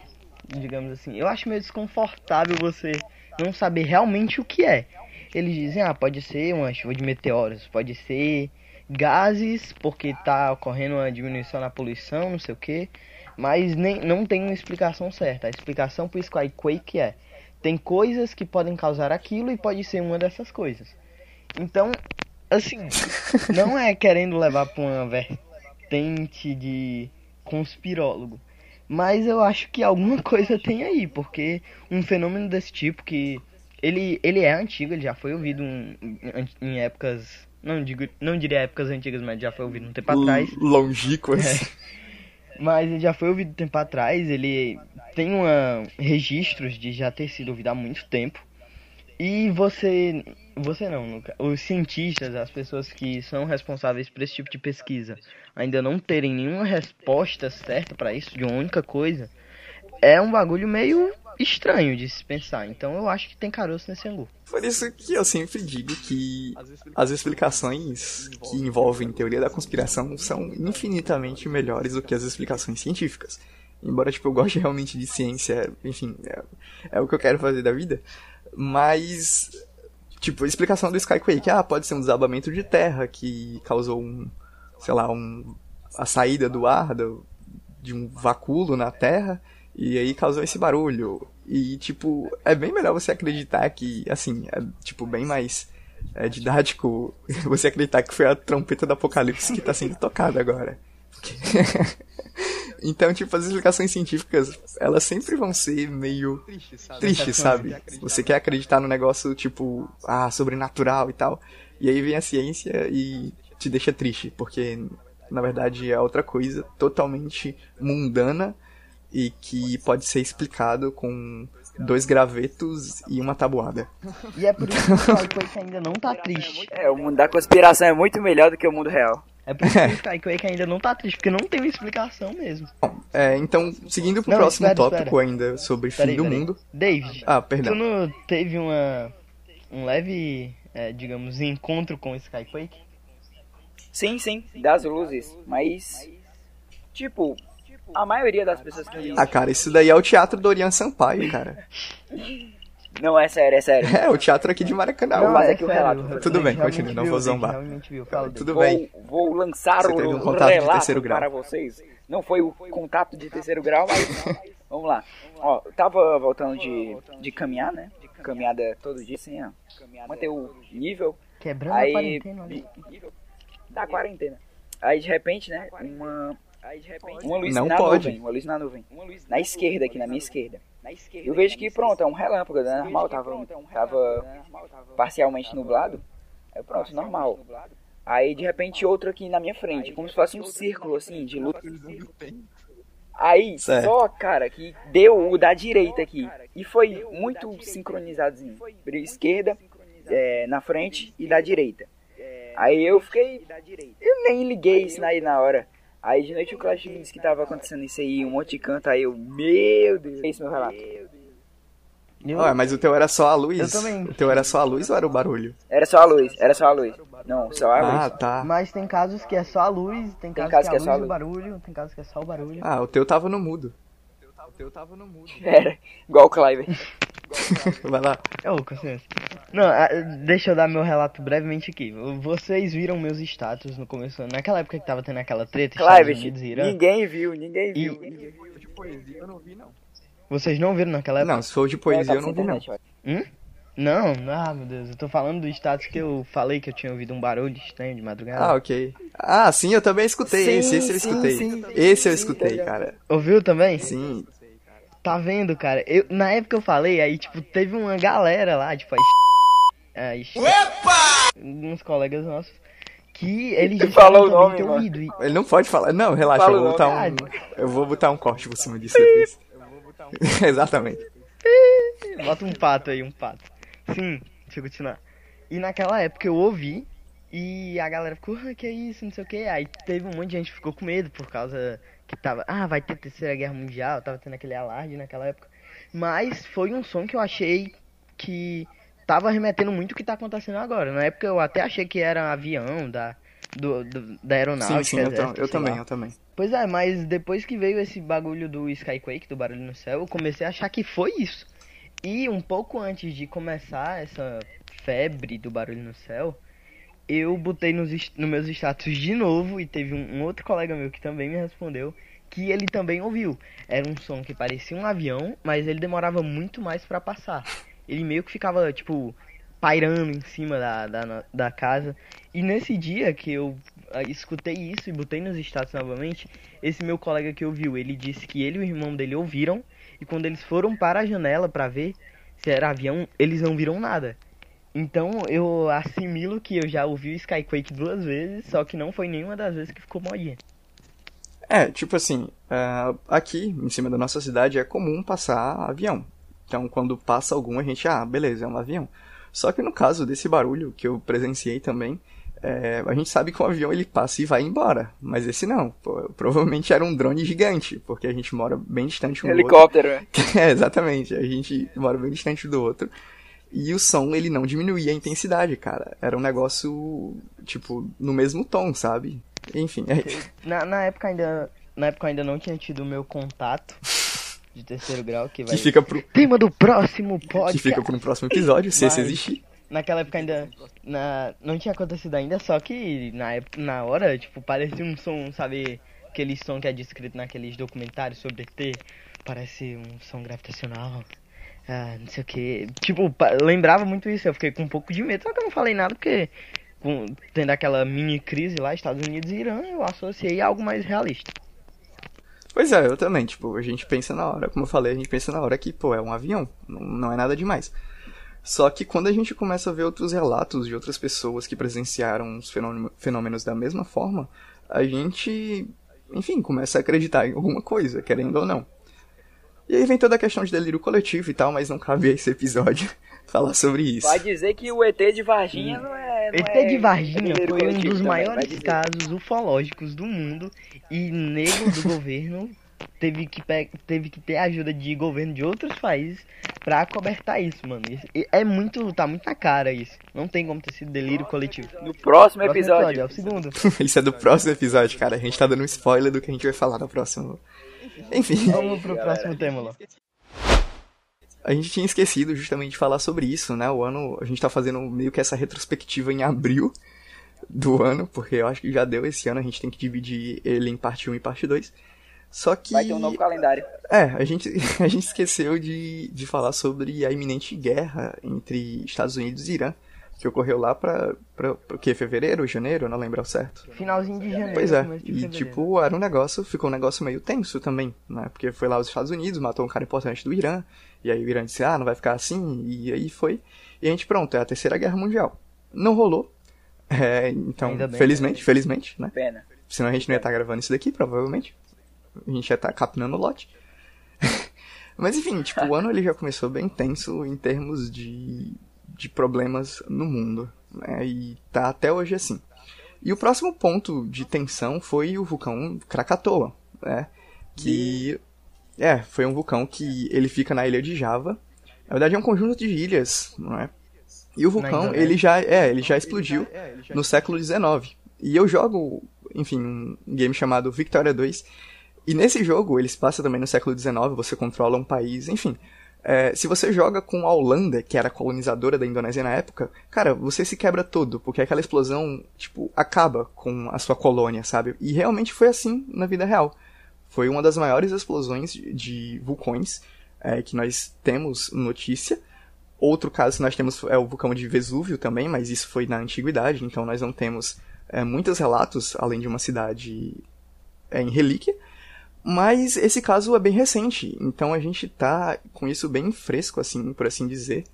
digamos assim, eu acho meio desconfortável você não saber realmente o que é. Eles dizem, ah, pode ser uma chuva de meteoros, pode ser gases, porque tá ocorrendo uma diminuição na poluição, não sei o que. Mas nem, não tem uma explicação certa. A explicação pro Skyquake é: tem coisas que podem causar aquilo e pode ser uma dessas coisas. Então, assim, não é querendo levar pra uma vertente de conspirólogo. Mas eu acho que alguma coisa tem aí, porque um fenômeno desse tipo que ele, ele é antigo, ele já foi ouvido em, em épocas, não digo, não diria épocas antigas, mas já foi ouvido um tempo atrás. Longínquas. É. Mas ele já foi ouvido um tempo atrás, ele tem uma, registros de já ter sido ouvido há muito tempo. E você, você não, nunca, os cientistas, as pessoas que são responsáveis por esse tipo de pesquisa, ainda não terem nenhuma resposta certa para isso, de uma única coisa, é um bagulho meio estranho de se pensar. Então eu acho que tem caroço nesse angu. Por isso que eu sempre digo que as explicações que envolvem teoria da conspiração são infinitamente melhores do que as explicações científicas. Embora tipo, eu goste realmente de ciência, enfim, é, é o que eu quero fazer da vida. Mas, tipo, a explicação do Skyquake, ah, pode ser um desabamento de terra que causou um, sei lá, um, a saída do ar do, de um vacúolo na terra e aí causou esse barulho. E, tipo, é bem melhor você acreditar que, assim, é, tipo, bem mais é, didático você acreditar que foi a trompeta do apocalipse que tá sendo tocada agora. Então, tipo, as explicações científicas, elas sempre vão ser meio tristes, sabe? Triste, sabe? Você quer acreditar no negócio, tipo, ah, sobrenatural e tal. E aí vem a ciência e te deixa triste, porque na verdade é outra coisa totalmente mundana e que pode ser explicado com dois gravetos e uma tabuada. E é por isso que o ainda não tá triste. É, o mundo da conspiração é muito melhor do que o mundo real. É por isso que o Skyquake ainda não tá triste, porque não tem uma explicação mesmo. Bom, é, então, seguindo pro Não, próximo espera, tópico espera. ainda sobre Pera fim aí, do pera aí. mundo. David, Ah, tu perdão. não teve uma um leve, é, digamos, encontro com o Skyquake? Sim, sim, das luzes. Mas, tipo, a maioria das pessoas que. Ah, cara, isso daí é o teatro do Orian Sampaio, cara. Não, é sério, é sério. É, o teatro aqui de Maracanã. Não, mas é que o relato- Tudo bem, continue, não vou zombar. viu. Tudo Vou, bem. vou lançar Você o um contato de relato terceiro grau. para vocês. Não foi o contato de terceiro grau, mas vamos lá. Ó, eu tava voltando de, de caminhar, né? Caminhada todo dia, assim, ó. Manter o nível. Quebrando a Aí. quarentena, olha. Da quarentena. Aí de repente, né? Uma. Uma luz Não na pode. nuvem. Uma luz na nuvem. Na esquerda, aqui na minha esquerda. Eu vejo que pronto, é um relâmpago, né? Normal, tava, tava parcialmente nublado. Aí pronto, normal. Aí de repente outro aqui na minha frente, como se fosse um círculo assim de luz. Aí, Certo. só, cara, que deu o da direita aqui. E foi muito sincronizadozinho. Esquerda, é, na frente e da direita. Aí eu fiquei. Eu nem liguei isso aí na hora. Aí de noite o Clash me disse que tava acontecendo isso aí, um monte de canto. Aí eu, meu Deus, é esse meu relato. Eu- Ué, mas o teu era só a luz? Eu também. O teu era só a luz ou era o barulho? Era só a luz, era só a luz. Não, só a Ah, luz. tá. Mas tem casos que é só a luz, tem casos casos que é que é só luz a e o barulho, tem casos que é só o barulho. Ah, o teu tava no mudo. Teu tava no mudo. Era, igual o Clive. Vai lá. É ô, consciência. Não, ah, deixa eu dar meu relato brevemente aqui. Vocês viram meus status no começo, naquela época que tava tendo aquela treta, Clive, Irã. ninguém viu, ninguém viu. E- ninguém viu. Eu não vi, não. Vocês não viram naquela época? Não, se for de poesia, eu não vi, não. olha. Não, ah, meu Deus, eu tô falando do status que eu falei que eu tinha ouvido um barulho estranho de madrugada. Ah, ok. Ah, sim, eu também escutei Sim, esse. Esse eu sim, escutei. sim, esse eu sim, escutei, tá cara. Ouviu também? Sim. Tá vendo, cara? Eu, na época eu falei, aí, tipo, teve uma galera lá, tipo, a a Uns colegas nossos, que eles Ele disseram falou o nome. E, Ele não pode falar. Não, relaxa, Fala eu vou o botar um. Eu vou botar um corte por cima disso depois. Exatamente. Bota um pato aí, um pato. Sim, deixa eu continuar. E naquela época eu ouvi e a galera ficou, ah, que é isso, não sei o que. Aí teve um monte de gente que ficou com medo por causa que tava, ah, vai ter terceira guerra mundial, tava tendo aquele alarde naquela época. Mas foi um som que eu achei que tava remetendo muito o que tá acontecendo agora. Na época eu até achei que era um avião da, do, do- da aeronáutica. Sim, sim, eu, exército, eu sei também, lá. eu também. Pois é, mas depois que veio esse bagulho do Skyquake, do barulho no céu, eu comecei a achar que foi isso. E um pouco antes de começar essa febre do barulho no céu, eu botei nos, nos meus status de novo e teve um, um outro colega meu que também me respondeu que ele também ouviu. Era um som que parecia um avião, mas ele demorava muito mais para passar. Ele meio que ficava, tipo, pairando em cima da, da, da casa. E nesse dia que eu ah, escutei isso e botei nos status novamente, esse meu colega que ouviu, ele disse que ele e o irmão dele ouviram, e quando eles foram para a janela para ver se era avião, eles não viram nada. Então eu assimilo que eu já ouvi o Skyquake duas vezes, só que não foi nenhuma das vezes que ficou modinha. É, tipo assim, uh, aqui em cima da nossa cidade é comum passar avião. Então quando passa algum a gente, ah, beleza, é um avião. Só que no caso desse barulho que eu presenciei também, é, a gente sabe que o avião ele passa e vai embora, mas esse não. Pô, provavelmente era um drone gigante, porque a gente mora bem distante um Helicóptero, do outro. Helicóptero, é, exatamente. A gente mora bem distante do outro. E o som, ele não diminuía a intensidade, cara. Era um negócio, tipo, no mesmo tom, sabe? Enfim. É... Na, na época ainda. Na época ainda não tinha tido o meu contato de terceiro grau, que vai. Que fica pro. Tema do próximo podcast. Que fica pro próximo episódio, se Mas... esse existir naquela época ainda na, não tinha acontecido ainda, só que na, época, na hora, tipo, parecia um som, sabe, aquele som que é descrito naqueles documentários sobre ET, parece um som gravitacional. Ah, não sei o que. Tipo, lembrava muito isso, eu fiquei com um pouco de medo, só que eu não falei nada porque com, tendo aquela mini crise lá, Estados Unidos e Irã, eu associei a algo mais realista. Pois é, eu também, tipo, a gente pensa na hora, como eu falei, a gente pensa na hora que, pô, é um avião, não, não é nada demais. Só que quando a gente começa a ver outros relatos de outras pessoas que presenciaram os fenômenos da mesma forma, a gente, enfim, começa a acreditar em alguma coisa, querendo ou não. E aí vem toda a questão de delírio coletivo e tal, mas não cabe a esse episódio falar sobre isso. Vai dizer que o ET de Varginha não é. Não ET é de Varginha foi um dos maiores casos ufológicos do mundo e nego do governo teve que, teve que ter ajuda de governo de outros países pra cobertar isso, mano. é muito. tá muito na cara isso. Não tem como ter sido delírio coletivo. No próximo episódio. é o segundo. isso é do próximo episódio, cara. A gente tá dando um spoiler do que a gente vai falar no próximo. Enfim. Vamos pro próximo tema lá. A gente tinha esquecido justamente de falar sobre isso, né? O ano. A gente tá fazendo meio que essa retrospectiva em abril do ano, porque eu acho que já deu esse ano, a gente tem que dividir ele em parte 1 e parte 2. Só que. Vai ter um novo calendário. É, a gente, a gente esqueceu de, de falar sobre a iminente guerra entre Estados Unidos e Irã, que ocorreu lá pra, pra, pra que? Fevereiro, janeiro? Não lembro ao certo. Finalzinho de janeiro. Pois é, e tipo, era um negócio, ficou um negócio meio tenso também, né? Porque foi lá os Estados Unidos, matou um cara importante do Irã, e aí o Irã disse, ah, não vai ficar assim, e aí foi. E a gente, pronto, é a terceira guerra mundial. Não rolou. É, então, bem, felizmente, né? felizmente, né? Pena. Senão a gente não ia estar gravando isso daqui, provavelmente a gente já tá capinando o lote. Mas enfim, tipo, o ano ele já começou bem tenso em termos de, de problemas no mundo. Né? E tá até hoje assim. E o próximo ponto de tensão foi o vulcão Krakatoa, né? Que é, foi um vulcão que ele fica na ilha de Java. Na verdade é um conjunto de ilhas, não é? E o vulcão, ele já, é, ele já explodiu no século XIX. E eu jogo, enfim, um game chamado Victoria 2, e nesse jogo, eles passam também no século XIX, você controla um país, enfim. É, se você joga com a Holanda, que era colonizadora da Indonésia na época, cara, você se quebra todo, porque aquela explosão, tipo, acaba com a sua colônia, sabe? E realmente foi assim na vida real. Foi uma das maiores explosões de vulcões é, que nós temos notícia. Outro caso que nós temos é o vulcão de Vesúvio também, mas isso foi na antiguidade, então nós não temos é, muitos relatos, além de uma cidade é, em relíquia. Mas esse caso é bem recente, então a gente tá com isso bem fresco, assim, por assim dizer.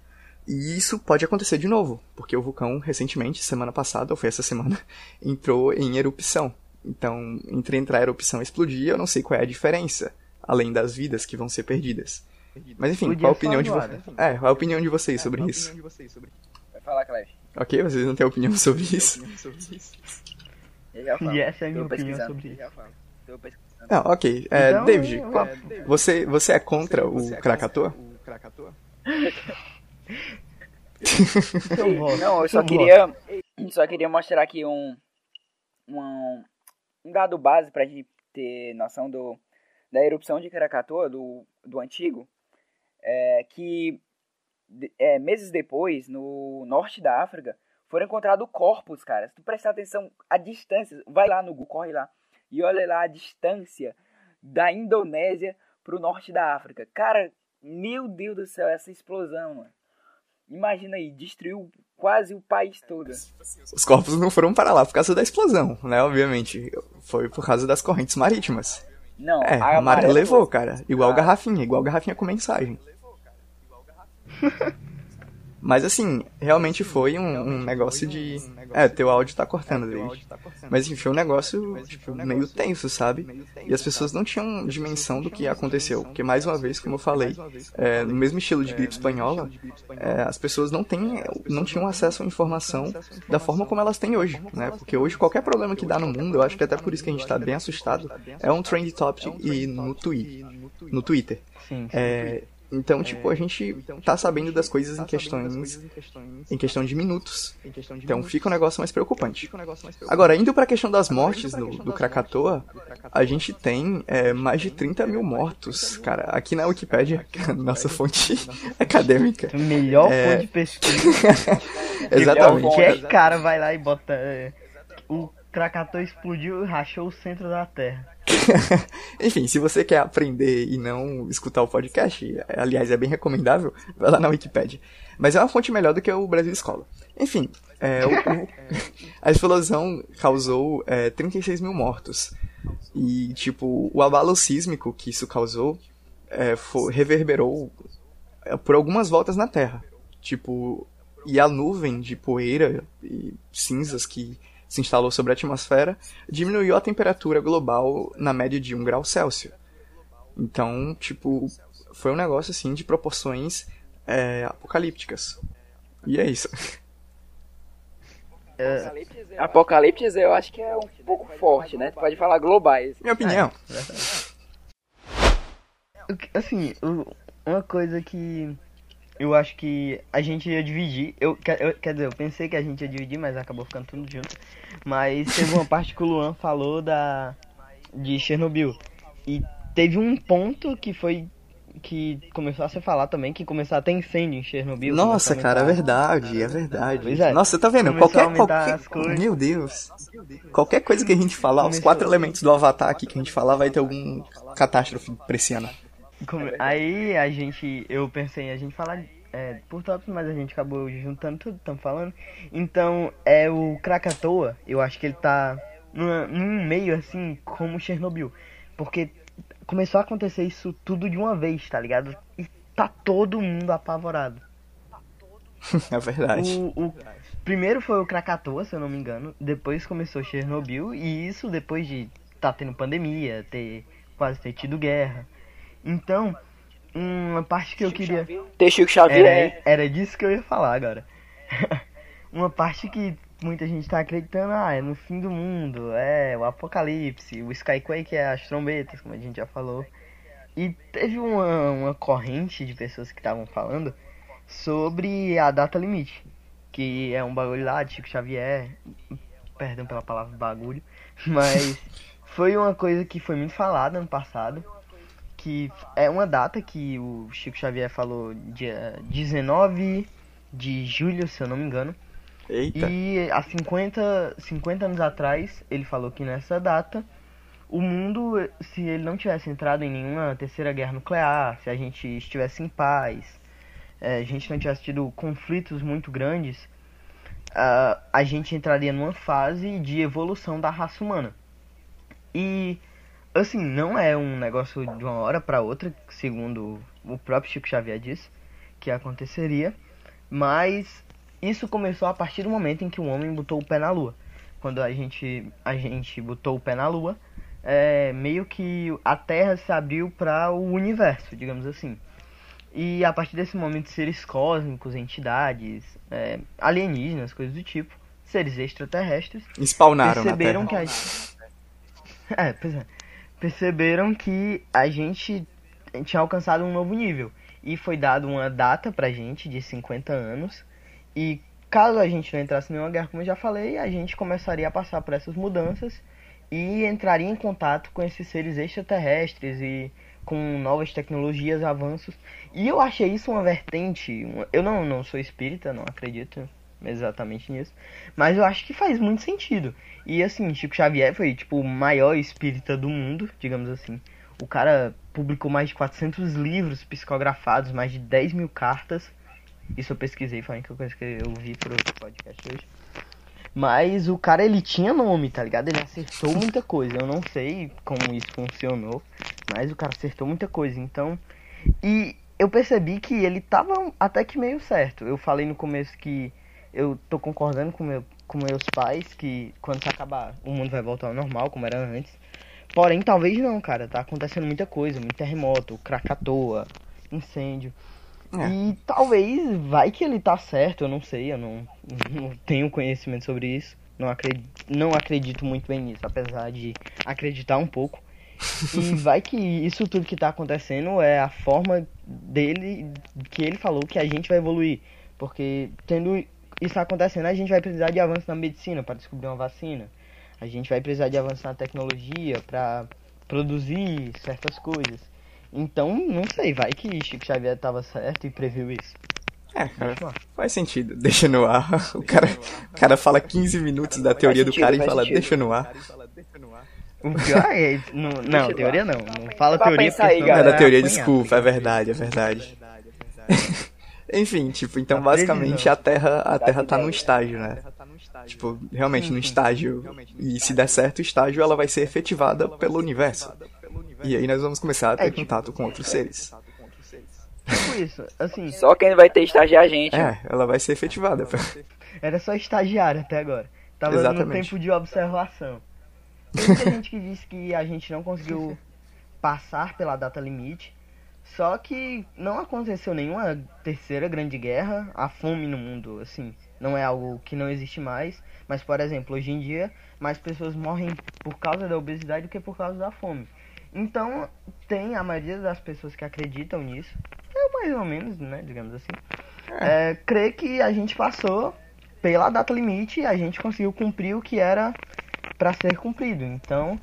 E isso pode acontecer de novo, porque o vulcão recentemente, semana passada, ou foi essa semana, entrou em erupção. Então, entre entrar em erupção e explodir, eu não sei qual é a diferença, além das vidas que vão ser perdidas. Mas enfim, qual a opinião de vocês? É, qual a opinião de vocês sobre isso? Vai falar, Cleve. Ok, vocês não têm opinião sobre isso? E essa é a minha opinião sobre isso. Não, ok. É, então, David, qual, é, você, você é contra você, o Krakatoa? Não, eu só queria, só queria mostrar aqui um, um, um dado base pra gente ter noção do, da erupção de Krakatoa, do, do antigo, é, que é, meses depois, no norte da África, foram encontrados corpos, cara. Se tu prestar atenção à distância, vai lá no Google, corre lá, e olha lá a distância da Indonésia pro norte da África. Cara, meu Deus do céu, essa explosão, mano. Imagina aí, destruiu quase o país todo. Os corpos não foram para lá por causa da explosão, né? Obviamente. Foi por causa das correntes marítimas. Não, É, a maré levou, cara. Igual garrafinha, igual garrafinha com mensagem. Mas assim, realmente foi um, um negócio de. É, teu áudio tá cortando, David. Mas enfim, foi um negócio tipo, meio tenso, sabe? E as pessoas não tinham dimensão do que aconteceu. Porque, mais uma vez, como eu falei, é, no mesmo estilo de gripe espanhola, é, as pessoas não, têm, não tinham acesso à informação da forma como elas têm hoje, né? Porque hoje qualquer problema que dá no mundo, eu acho que até por isso que a gente tá bem assustado, é um trend topic e no, twi no Twitter. Sim. É, então, tipo, a gente tá sabendo das coisas em questões em questão de minutos. Então fica um negócio mais preocupante. Agora, indo pra questão das mortes do, do Krakatoa, a gente tem é, mais de 30 mil mortos, cara. Aqui na Wikipédia, nossa fonte acadêmica. Melhor É. fonte de pesquisa. Exatamente. Qualquer cara vai lá e bota. é, o Krakatoa explodiu e rachou o centro da Terra. Enfim, se você quer aprender e não escutar o podcast, aliás, é bem recomendável, vai lá na Wikipedia. Mas é uma fonte melhor do que o Brasil Escola. Enfim, é, o- o- a explosão causou é, 36 mil mortos. E, tipo, o abalo sísmico que isso causou é, fo- reverberou é, por algumas voltas na Terra. Tipo, e a nuvem de poeira e cinzas que se instalou sobre a atmosfera diminuiu a temperatura global na média de 1 grau Celsius. Então, tipo, foi um negócio assim de proporções é, apocalípticas. E é isso. Apocalipse eu acho que é um pouco forte, né? Tu pode falar globais. Minha opinião. Que- Assim, uma coisa que eu acho que a gente ia dividir. Eu, quer- eu- quer dizer, eu pensei que a gente ia dividir, mas acabou ficando tudo junto. Mas teve uma parte que o Luan falou da de Chernobyl. E teve um ponto que foi. que começou a ser falado também, que começou a ter incêndio em Chernobyl. Nossa, cara, é verdade, é verdade. Pois é. Nossa, tá vendo? Começou Qualquer, qualquer... coisas. Meu Deus. Qualquer coisa que a gente falar, os Começou. quatro elementos do Avatar aqui que a gente falar, vai ter algum catástrofe pra esse ano. Come- Aí a gente, eu pensei em a gente falar é, por tópicos, mas a gente acabou juntando tudo, estamos falando. Então, é o Krakatoa, eu acho que ele tá numa- num meio assim como Chernobyl. Porque começou a acontecer isso tudo de uma vez, tá ligado? E tá todo mundo apavorado. É verdade. O, o- primeiro foi o Krakatoa, se eu não me engano. Depois começou Chernobyl. E isso depois de tá tendo pandemia, ter quase ter tido guerra. Então, uma parte que eu queria. Ter Chico Xavier. Era, era disso que eu ia falar agora. uma parte que muita gente tá acreditando, ah, é no fim do mundo, é o apocalipse, o Skyquake é as trombetas, como a gente já falou. E teve uma, uma corrente de pessoas que estavam falando sobre a data limite, que é um bagulho lá de Chico Xavier, perdão pela palavra bagulho, mas foi uma coisa que foi muito falada ano passado, que é uma data que o Chico Xavier falou dia 19 de julho, se eu não me engano, Eita. e há 50, 50 anos atrás, ele falou que nessa data, o mundo, se ele não tivesse entrado em nenhuma terceira guerra nuclear, se a gente estivesse em paz, eh, a gente não tivesse tido conflitos muito grandes, a gente entraria numa fase de evolução da raça humana. E, assim, não é um negócio de uma hora para outra, segundo o próprio Chico Xavier disse, que aconteceria, mas isso começou a partir do momento em que o homem botou o pé na lua. Quando a gente, a gente botou o pé na lua, é, meio que a Terra se abriu para o universo, digamos assim. E a partir desse momento, seres cósmicos, entidades, é, alienígenas, coisas do tipo, seres extraterrestres, Spawnaram na perceberam Terra. que a gente... É, pois é. Perceberam que a gente tinha alcançado um novo nível. E foi dado uma data pra gente de 50 anos. E caso a gente não entrasse em nenhuma guerra, como eu já falei, a gente começaria a passar por essas mudanças e entraria em contato com esses seres extraterrestres e com novas tecnologias, avanços. E eu achei isso uma vertente. uma- Eu não, não sou espírita, não acredito exatamente nisso. Mas eu acho que faz muito sentido. E assim, Chico Xavier foi tipo o maior espírita do mundo, digamos assim. O cara publicou mais de 400 livros psicografados, mais de 10 mil cartas. Isso eu pesquisei, foi a única coisa que eu vi pro podcast hoje. Mas o cara, ele tinha nome, tá ligado? Ele acertou muita coisa. Eu não sei como isso funcionou, mas o cara acertou muita coisa. Então, e eu percebi que ele tava até que meio certo. Eu falei no começo que eu tô concordando com, meu, com meus pais que quando isso acabar, o mundo vai voltar ao normal, como era antes. Porém, talvez não, cara. Tá acontecendo muita coisa, muito terremoto, Krakatoa, incêndio. É. E talvez, vai que ele tá certo, eu não sei, eu não, não tenho conhecimento sobre isso. Não acredito, não acredito muito bem nisso, apesar de acreditar um pouco. E vai que isso tudo que tá acontecendo é a forma dele, que ele falou que a gente vai evoluir. Porque tendo isso acontecendo, a gente vai precisar de avanço na medicina para descobrir uma vacina. A gente vai precisar de avanço na tecnologia para produzir certas coisas. Então, não sei, vai que Chico Xavier tava certo e previu isso. É, cara, faz sentido. Deixa no ar. O cara, o cara fala 15 minutos da teoria do cara e fala, deixa no ar. O pior é. Não, não teoria não. Não fala teoria porque aí, é da teoria, desculpa, é verdade, é verdade. Enfim, tipo, então basicamente a Terra, a Terra tá num estágio, né? Tipo, realmente no estágio. E se der certo o estágio, ela vai ser efetivada pelo universo. E aí nós vamos começar a ter é, tipo, contato com outros seres. Tipo isso, assim. Só quem vai ter estágio é a gente. É, ela vai ser efetivada. Era só estagiário até agora. Tava Exatamente. no tempo de observação. Tem muita gente que disse que a gente não conseguiu passar pela data limite. Só que não aconteceu nenhuma terceira grande guerra. A fome no mundo, assim, não é algo que não existe mais. Mas, por exemplo, hoje em dia, mais pessoas morrem por causa da obesidade do que por causa da fome. Então, tem a maioria das pessoas que acreditam nisso, é mais ou menos, né, digamos assim, é. É, crê que a gente passou pela data limite e a gente conseguiu cumprir o que era para ser cumprido. Então,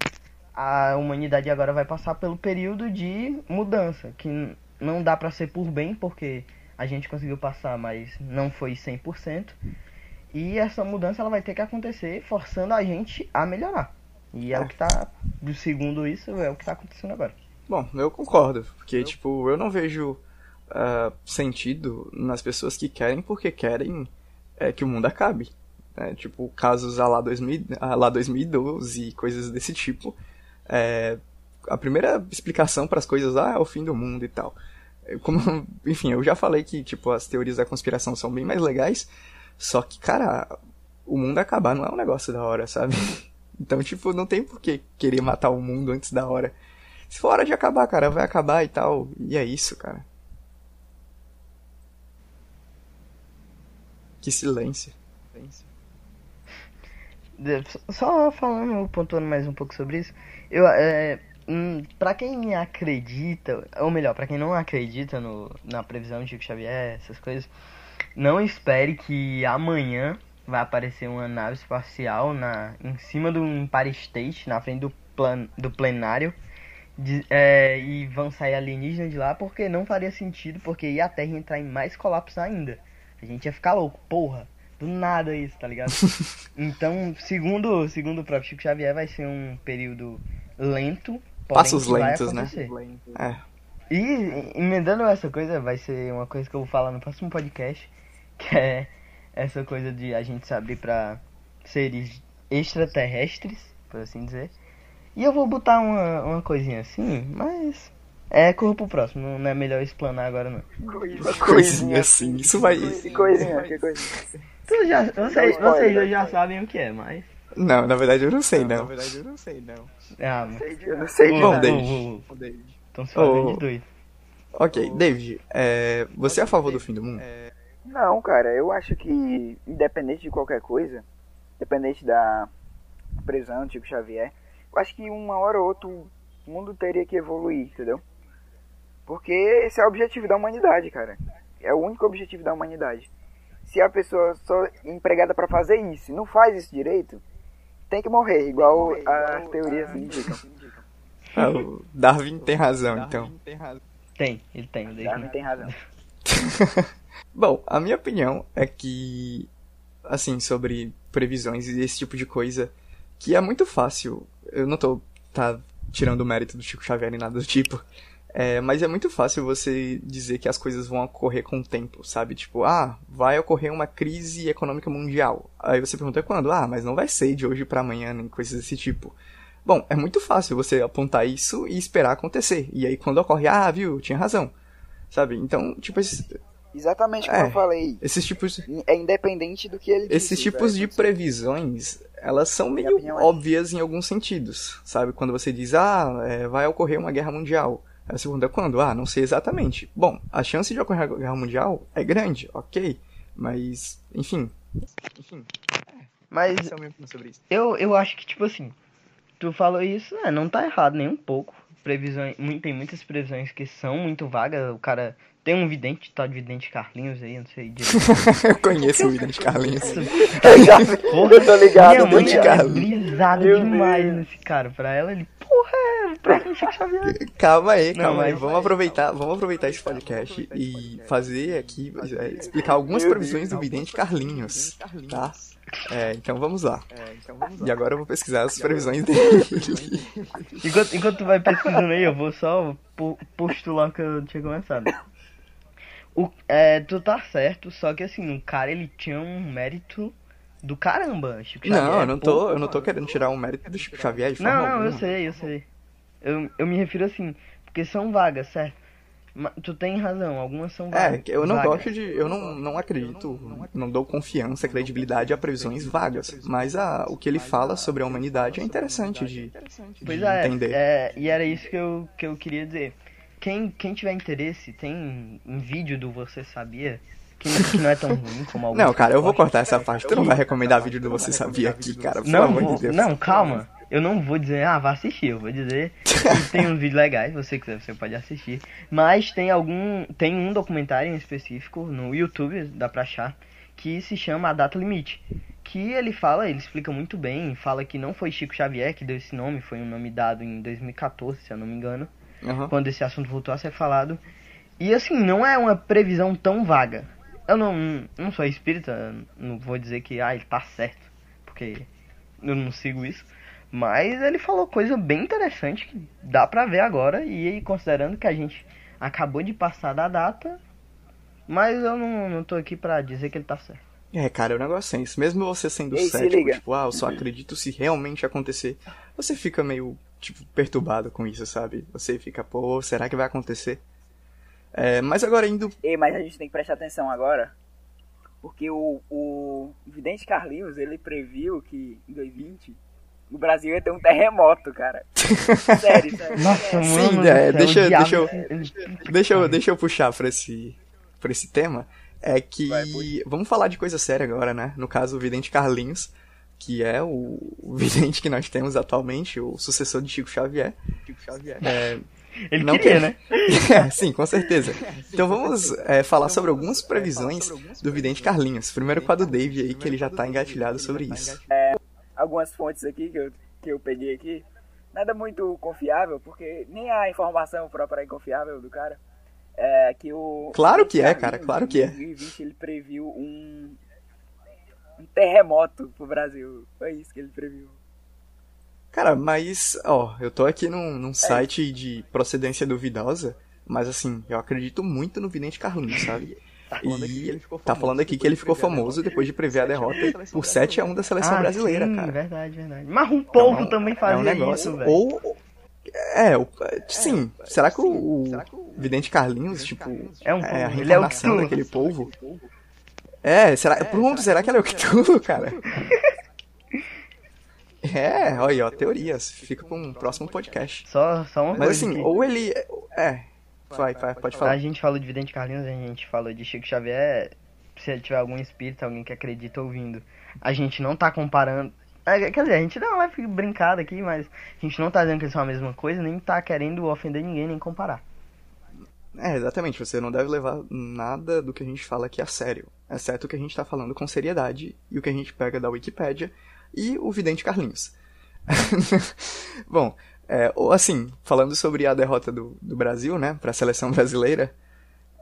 a humanidade agora vai passar pelo período de mudança, que não dá para ser por bem, porque a gente conseguiu passar, mas não foi 100%. E essa mudança ela vai ter que acontecer forçando a gente a melhorar. E é, é o que tá, segundo isso, é o que tá acontecendo agora. Bom, eu concordo, porque, eu... tipo, eu não vejo uh, sentido nas pessoas que querem porque querem é, que o mundo acabe. Né? Tipo, casos a lá, 2000, a lá 2012 e coisas desse tipo. É, a primeira explicação para as coisas, ah, é o fim do mundo e tal. Como, enfim, eu já falei que, tipo, as teorias da conspiração são bem mais legais, só que, cara, o mundo acabar não é um negócio da hora, sabe? Então, tipo, não tem por que querer matar o mundo antes da hora. Se for hora de acabar, cara, vai acabar e tal. E é isso, cara. Que silêncio. Só falando, pontuando mais um pouco sobre isso. Eu, é, hum, pra quem acredita, ou melhor, pra quem não acredita no, na previsão de Chico Xavier, essas coisas, não espere que amanhã vai aparecer uma nave espacial na, em cima do Empire State, na frente do, plan, do plenário. De, é, e vão sair alienígenas de lá porque não faria sentido, porque ia a Terra entrar em mais colapso ainda. A gente ia ficar louco, porra. Do nada isso, tá ligado? então, segundo, segundo o próprio Chico Xavier, vai ser um período lento. Passos lentos, né? É. E emendando essa coisa, vai ser uma coisa que eu vou falar no próximo podcast, que é essa coisa de a gente se abrir para seres extraterrestres, por assim dizer. E eu vou botar uma, uma coisinha assim, mas é corro pro próximo, não é melhor explanar agora não. Coisinha, coisinha assim, isso vai. Que coisinha, que coisinha. Tu já, vocês, vocês já sabem o que é, mas. Não, na verdade eu não sei não. Na verdade eu não sei não. Ah, mas... Eu não sei Bom, David. Então se fazendo de doido. Ok, David, é, você é a favor do fim do mundo? É... Não, cara, eu acho que, independente de qualquer coisa, independente da prisão do Chico Xavier, eu acho que uma hora ou outra o mundo teria que evoluir, entendeu? Porque esse é o objetivo da humanidade, cara. É o único objetivo da humanidade. Se a pessoa só é empregada para fazer isso não faz isso direito, tem que morrer, igual as teorias indicam. Ah, o Darwin tem razão, então. Tem, ele tem. Darwin tem razão. Bom, a minha opinião é que, assim, sobre previsões e esse tipo de coisa, que é muito fácil. Eu não tô tá tirando o mérito do Chico Xavier e nada do tipo. É, mas é muito fácil você dizer que as coisas vão ocorrer com o tempo, sabe? Tipo, ah, vai ocorrer uma crise econômica mundial. Aí você pergunta quando? Ah, mas não vai ser de hoje para amanhã, nem coisas desse tipo. Bom, é muito fácil você apontar isso e esperar acontecer. E aí quando ocorre, ah, viu, tinha razão. Sabe? Então, tipo, esses... Exatamente como É, eu falei. esses tipos É independente do que ele esses disse, tipos velho. de previsões, elas são meio é- óbvias em alguns sentidos, sabe? Quando você diz, ah, é, vai ocorrer uma guerra mundial. Aí você pergunta, quando? Ah, não sei exatamente. Bom, a chance de ocorrer uma guerra mundial é grande, ok. Mas, enfim. Enfim, Mas é meu opinião sobre isso. eu, eu acho que, tipo assim, tu falou isso, é, não tá errado nem um pouco. Previsões, tem muitas previsões que são muito vagas. O cara tem um vidente, tal de vidente Carlinhos aí, eu não sei direito. Eu conheço o Vidente Carlinhos. Eu já- Porra, eu tô ligado, minha mãe Vidente é Carlinhos. brisada Meu demais Deus. nesse cara. Pra ela, ele, porra, é Chico Xavier. Calma aí, Não, calma aí. Vamos aproveitar, vamos aproveitar esse podcast e fazer aqui, é, explicar algumas previsões do Vidente Carlinhos, tá? É, então vamos lá. E agora eu vou pesquisar as previsões dele. Enquanto, enquanto tu vai pesquisando aí, eu vou só po- postular o que eu tinha começado. O, é, tu tá certo, só que assim, o cara ele tinha um mérito do caramba, Chico Xavier. Não, eu não tô, eu não tô querendo tirar o mérito do Chico Xavier de forma Não, não, eu alguma. sei, eu sei. Eu, eu me refiro assim, porque são vagas, certo? Ma- tu tem razão, algumas são É, vagas. que eu não vagas. gosto de. Eu não, não acredito, não dou confiança, credibilidade a previsões vagas. Mas a, o que ele fala sobre a humanidade é interessante de, Pois de é, entender. é, e era isso que eu, que eu queria dizer. Quem, quem tiver interesse, tem um vídeo do Você Sabia, que, não é tão ruim como alguns Não, cara, eu vou cortar essa parte. Tu não vai recomendar vídeo do Você Sabia aqui, cara. Pelo Não, amor de Deus. não, calma. Eu não vou dizer, ah, vá assistir. Eu vou dizer tem uns vídeos legais, se você quiser, você pode assistir. Mas tem algum. Tem um documentário em específico no YouTube, dá pra achar, que se chama A Data Limite. Que ele fala, ele explica muito bem, fala que não foi Chico Xavier que deu esse nome, foi um nome dado em 2014, se eu não me engano, Aham. quando esse assunto voltou a ser falado. E assim, não é uma previsão tão vaga. Eu não, não sou espírita, não vou dizer que ah, ele tá certo, porque eu não sigo isso. Mas ele falou coisa bem interessante que dá pra ver agora. E aí, considerando que a gente acabou de passar da data, mas eu não, não tô aqui pra dizer que ele tá certo. É, cara, o negócio é isso. Mesmo você sendo Ei, se cético, liga. tipo, ah, eu só acredito se realmente acontecer, você fica meio, tipo, perturbado com isso, sabe? Você fica, pô, será que vai acontecer? É, mas agora indo. Ei, mas a gente tem que prestar atenção agora. Porque o, o Vidente Carlinhos, ele previu que em 2020 o Brasil ia ter um terremoto, cara. Sério, sério. Nossa, mano. Sim, é, deixa- o diabo, deixa eu- Deixa eu, deixa eu puxar pra esse, pra esse tema. É que. Vai, vamos falar de coisa séria agora, né? No caso, o Vidente Carlinhos, que é o, o vidente que nós temos atualmente, o sucessor de Chico Xavier. É, Ele Não queria, que- né? É, Sim, com certeza. Então vamos é, falar sobre algumas previsões do Vidente Carlinhos. Primeiro com a do Dave aí, que ele já tá engatilhado sobre isso. Algumas fontes aqui que eu, que eu peguei aqui. Nada muito confiável, porque nem a informação própria é confiável do cara. É que o. Claro que é, cara, claro que é. Em 2020 ele previu um. Um terremoto pro Brasil. Foi isso que ele previu. Cara, mas, ó, eu tô aqui num, num site de procedência duvidosa, mas assim, eu acredito muito no Vidente Carlinhos, sabe? E tá falando aqui que ele ficou famoso depois de prever a derrota por 7 a 1 da seleção Ah, brasileira, sim, cara. verdade, verdade. Mas um povo Então, também É fazia um negócio. isso, velho. Ou. É, o- sim. Será que o, o Vidente Carlinhos, tipo, É um é a povo, ele é o reencarnação Cthulhu. daquele povo? É, será. Pronto, será que ele é o Cthulhu, cara? É, olha, ó, teorias. Fica pra um próximo podcast. Só, só uma Mas coisa assim, que ou ele. É. Vai, vai, pode a falar. gente falou de Vidente Carlinhos, a gente falou de Chico Xavier. Se tiver algum espírito, alguém que acredita ouvindo, a gente não tá comparando. É, Quer dizer, a gente não vai ficar brincado aqui, mas a gente não tá dizendo que eles são a mesma coisa, nem tá querendo ofender ninguém, nem comparar. É, exatamente. Você não deve levar nada do que a gente fala aqui a sério. Exceto o que a gente tá falando com seriedade e o que a gente pega da Wikipédia e o Vidente Carlinhos. Bom, é, ou assim, falando sobre a derrota do, do Brasil, né, pra seleção brasileira,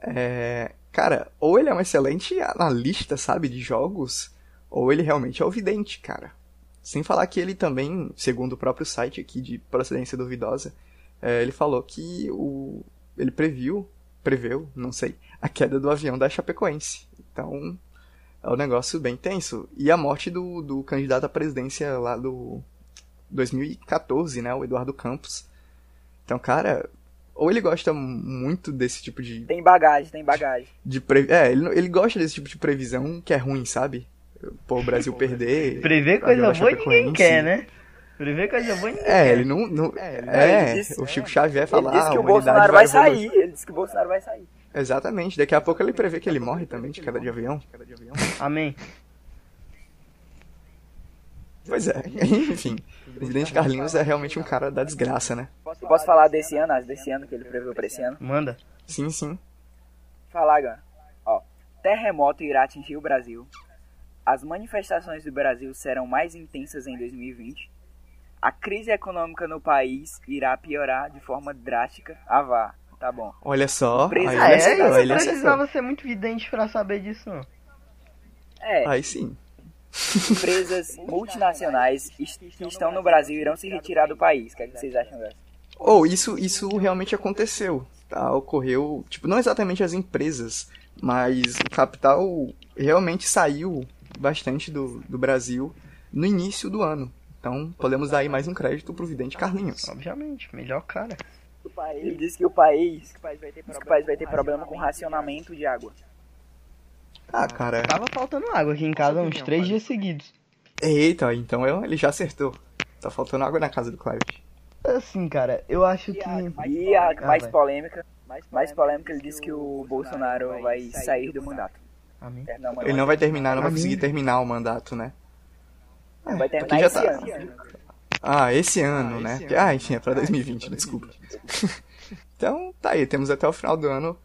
é, cara, ou ele é um excelente analista, sabe, de jogos, ou ele realmente é o vidente, cara. Sem falar que ele também, segundo o próprio site aqui de procedência duvidosa, é, ele falou que o, ele previu, preveu, não sei, a queda do avião da Chapecoense. Então, é um negócio bem tenso. E a morte do, do candidato à presidência lá do 2014, né, o Eduardo Campos. Então, cara, ou ele gosta muito desse tipo de. Tem bagagem, tem bagagem. De pre... É, ele, ele gosta desse tipo de previsão que é ruim, sabe? Pô, o Brasil perder. Prever coisa boa ninguém quer, né? Prever coisa boa ninguém É, ele não. não é, disse, o Chico Xavier fala. Ele disse que ah, o Bolsonaro vai, vai sair. Ele disse que o Bolsonaro vai sair. Exatamente. Daqui a pouco ele prevê que ele morre também de queda de avião. Amém. Pois é, enfim. O Vidente Carlinhos é realmente um cara da desgraça, né? Posso falar desse ano, desse ano que ele previu pra esse ano? Manda. Sim, sim. Falar agora. Ó, terremoto irá atingir o Brasil. As manifestações do Brasil serão mais intensas em 2020. A crise econômica no país irá piorar de forma drástica. Ah, vá. Tá bom. Olha só. Aí, ah, é, precisava ser muito vidente para saber disso, não. É. Aí sim. Empresas multinacionais que estão no Brasil irão se retirar do país. O que, é que vocês acham dessa? Oh, isso, isso realmente aconteceu. Tá? Ocorreu, tipo, não exatamente as empresas, mas o capital realmente saiu bastante do, do Brasil no início do ano. Então, podemos dar aí mais um crédito pro Vidente Carlinhos. Obviamente, melhor cara. Ele disse que o país, que o país vai ter problema, país vai ter problema com racionamento de água. Ah, cara. Tava faltando água aqui em casa uns três dias seguidos. Eita, então ele já acertou. Tá faltando água na casa do Clive. Assim, cara, eu acho que. E a mais polêmica, mais polêmica, ele disse que o Bolsonaro vai sair do mandato. Amém. Ele não vai terminar, não vai conseguir terminar o mandato, né? É, vai terminar já tá... ano. Ah, esse ano, ah, né? Esse ah, enfim, é pra 2020, desculpa. então, tá aí, temos até o final do ano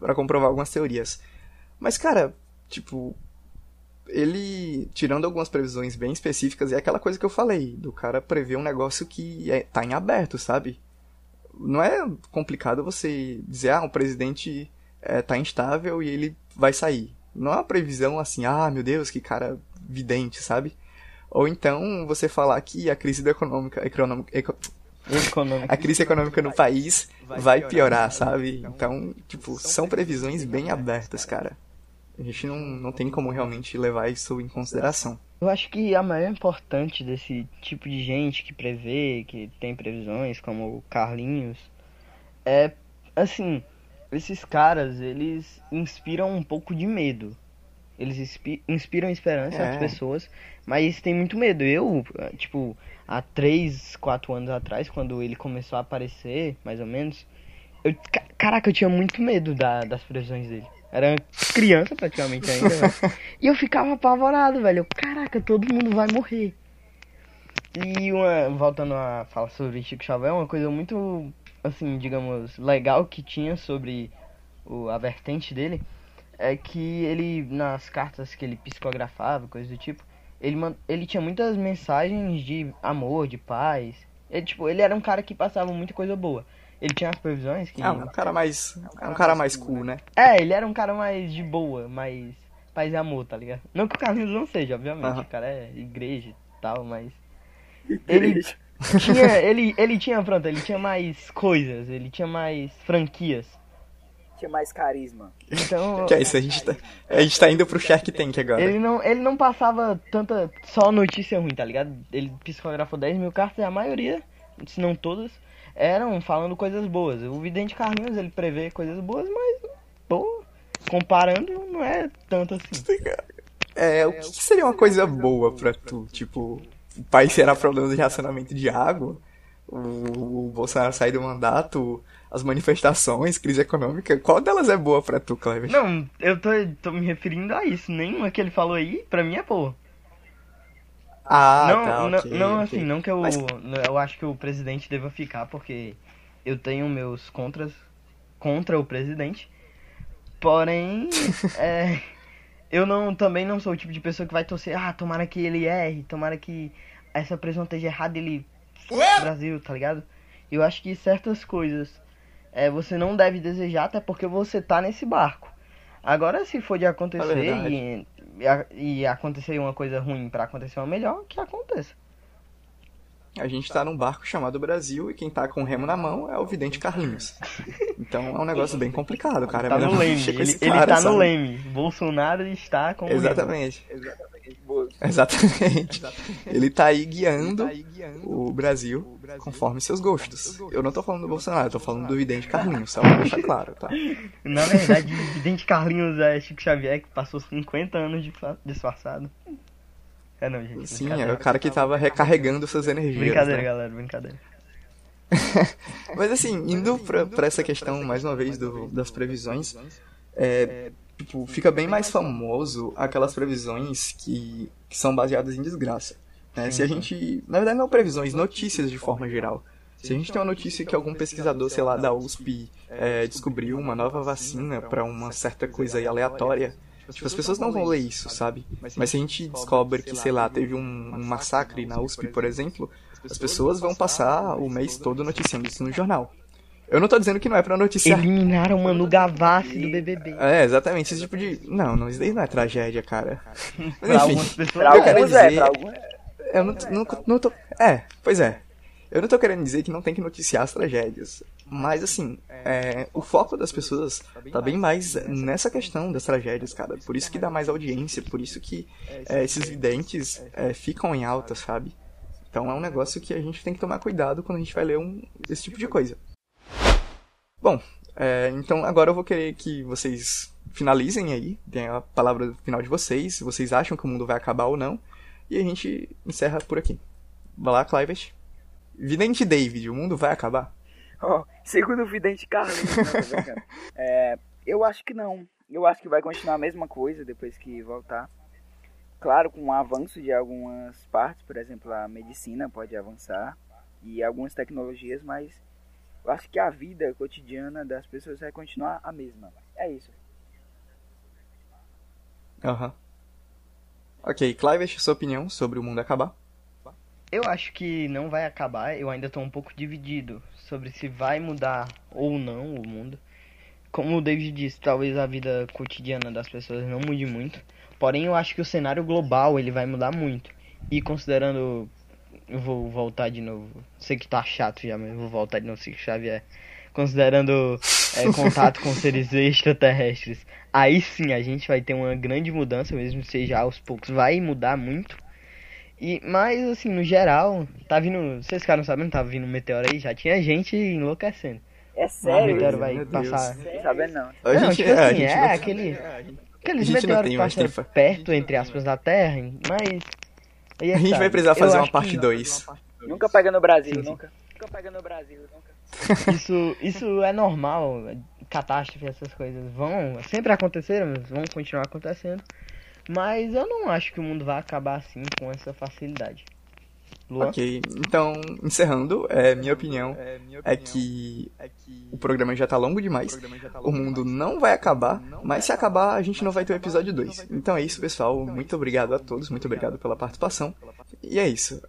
para comprovar algumas teorias. Mas, cara, tipo, ele, tirando algumas previsões bem específicas, é aquela coisa que eu falei, do cara prever um negócio que é, tá em aberto, sabe? Não é complicado você dizer, ah, o presidente é, tá instável e ele vai sair. Não é uma previsão assim, ah, meu Deus, que cara vidente, sabe? Ou então você falar que a crise econômica, econômica, eco, a crise econômica no país vai piorar, sabe? Então, tipo, são previsões bem abertas, cara. A gente não, não tem como realmente levar isso em consideração. Eu acho que a maior importante desse tipo de gente que prevê, que tem previsões, como o Carlinhos, é, assim, esses caras, eles inspiram um pouco de medo. Eles inspiram esperança é. nas pessoas, mas tem muito medo. Eu, tipo, há 3, 4 anos atrás, quando ele começou a aparecer, mais ou menos, eu, caraca, eu tinha muito medo da, das previsões dele. Era criança praticamente ainda, E eu ficava apavorado, velho. Caraca, todo mundo vai morrer. E uma, voltando a falar sobre Chico Xavier, uma coisa muito, assim, digamos, legal que tinha sobre o, a vertente dele é que ele, nas cartas que ele psicografava, coisas do tipo, ele, ele tinha muitas mensagens de amor, de paz. Ele, tipo, ele era um cara que passava muita coisa boa. Ele tinha as previsões que. Ah, um cara mais. É um cara mais cool, né? É, ele era um cara mais de boa, mais paz e amor, tá ligado? Não que o Carlinhos não seja, obviamente. O cara é igreja e tal, mas. Ele tinha. Ele, ele tinha, pronto, ele tinha mais coisas, ele tinha mais franquias tinha mais carisma. Então. Que é isso, a gente tá, a gente tá indo pro Shark Tank agora. Ele não, ele não passava tanta. só notícia ruim, tá ligado? Ele psicografou 10 mil cartas e a maioria, se não todas, eram falando coisas boas. O Vidente Carlinhos, ele prevê coisas boas, mas. Pô, comparando, não é tanto assim. É, o que seria uma coisa boa pra tu? Tipo, o país será problema de racionamento de água? O, o Bolsonaro sair do mandato? as manifestações, crise econômica, qual delas é boa pra tu, Cleber? Não, eu tô, tô me referindo a isso. Nenhuma que ele falou aí, pra mim é boa. Ah, não, tá, não, okay, não okay. assim, não que eu, Mas... eu acho que o presidente deva ficar, porque eu tenho meus contras contra o presidente. Porém, é, eu não também não sou o tipo de pessoa que vai torcer, ah, tomara que ele erre, tomara que essa prisão esteja errada ele Brasil, tá ligado? Eu acho que certas coisas é, você não deve desejar, até porque você tá nesse barco. Agora, se for de acontecer é e, e, e, acontecer uma coisa ruim para acontecer uma melhor, que aconteça. a gente tá num barco chamado Brasil e quem tá com o remo na mão é o vidente Carlinhos. Então é um negócio bem complicado, cara. Tá É no melhor leme. mexer com Ele, esse ele cara, tá no sabe? leme. Bolsonaro está com o leme. Exatamente. Exatamente. Exatamente. Ele tá aí guiando o Brasil conforme seus gostos. Eu não tô falando do Bolsonaro, eu tô falando do vidente Carlinhos, só pra deixar claro, tá? Na verdade, o vidente Carlinhos é Chico Xavier que passou 50 anos disfarçado. É não, gente. Sim, é o cara que tava recarregando suas energias. Brincadeira, né? galera, brincadeira. Mas assim, indo pra, pra essa questão, mais uma vez, do, das previsões, é, tipo, fica bem mais famoso aquelas previsões que, que são baseadas em desgraça. né? Se a gente. Na verdade, não previsões, notícias de forma geral. Se a gente tem uma notícia que algum pesquisador, sei lá, da USP é, descobriu uma nova vacina pra uma certa coisa aí aleatória, tipo, as pessoas não vão ler isso, sabe? Mas se a gente descobre que, sei lá, teve um, um massacre na USP, por exemplo, as pessoas vão passar o mês todo noticiando isso no jornal. Eu não tô dizendo que não é pra noticiar. Eliminaram o Manu Gavassi do BBB. É, exatamente, esse tipo de. Não, não, isso daí não é tragédia, cara. Mas Pra algumas pessoas. Pra eu quero alguns é, dizer- pra alguns é. eu não, não, não tô. É, pois é. Eu não tô querendo dizer que não tem que noticiar as tragédias. Mas assim, é, o foco das pessoas tá bem mais nessa questão das tragédias, cara. Por isso que dá mais audiência, por isso que é, esses videntes é, ficam em alta, sabe? Então é um negócio que a gente tem que tomar cuidado quando a gente vai ler um, esse tipo de coisa. Bom, é, então agora eu vou querer que vocês finalizem aí, deem a palavra final de vocês, se vocês acham que o mundo vai acabar ou não, e a gente encerra por aqui. Vai lá, Clivet. Vidente David, o mundo vai acabar? Ó, segundo o vidente não, tô brincando. É, eu acho que não. Eu acho que vai continuar a mesma coisa depois que voltar. Claro, com o avanço de algumas partes, por exemplo, a medicina pode avançar e algumas tecnologias, mas eu acho que a vida cotidiana das pessoas vai continuar a mesma. É isso. Aham. Ok, Clivet, sua opinião sobre o mundo acabar? Eu acho que não vai acabar, eu ainda tô um pouco dividido sobre se vai mudar ou não o mundo. Como o David disse, talvez a vida cotidiana das pessoas não mude muito. Porém, eu acho que o cenário global ele vai mudar muito. E considerando. Eu vou voltar de novo. Sei que tá chato já, mas eu vou voltar de novo, Chico Xavier. Considerando é, contato com seres extraterrestres. Aí sim a gente vai ter uma grande mudança, mesmo que seja aos poucos. Vai mudar muito. E, mas, assim, no geral, tá vindo. Vocês ficaram sabendo, tava vindo um meteoro aí, já tinha gente enlouquecendo. É O sério? meteoro isso? vai passar. Não não. A Não, gente, tipo é, a assim, gente é não- aquele. Aqueles não meteoros que passam perto, entre aspas, da Terra, mas. Aí é A gente vai precisar fazer uma parte que 2. Nunca pega no Brasil, sim. nunca. Nunca pega no Brasil, nunca. Isso, isso é normal. Catástrofe, essas coisas vão. Sempre aconteceram, vão continuar acontecendo. Mas eu não acho que o mundo vai acabar assim com essa facilidade. Ok, então, encerrando, é, minha opinião é que o programa já tá longo demais. O mundo não vai acabar, mas se acabar, a gente não vai ter o episódio 2. Então é isso, pessoal. Muito obrigado a todos, muito obrigado pela participação. E é isso.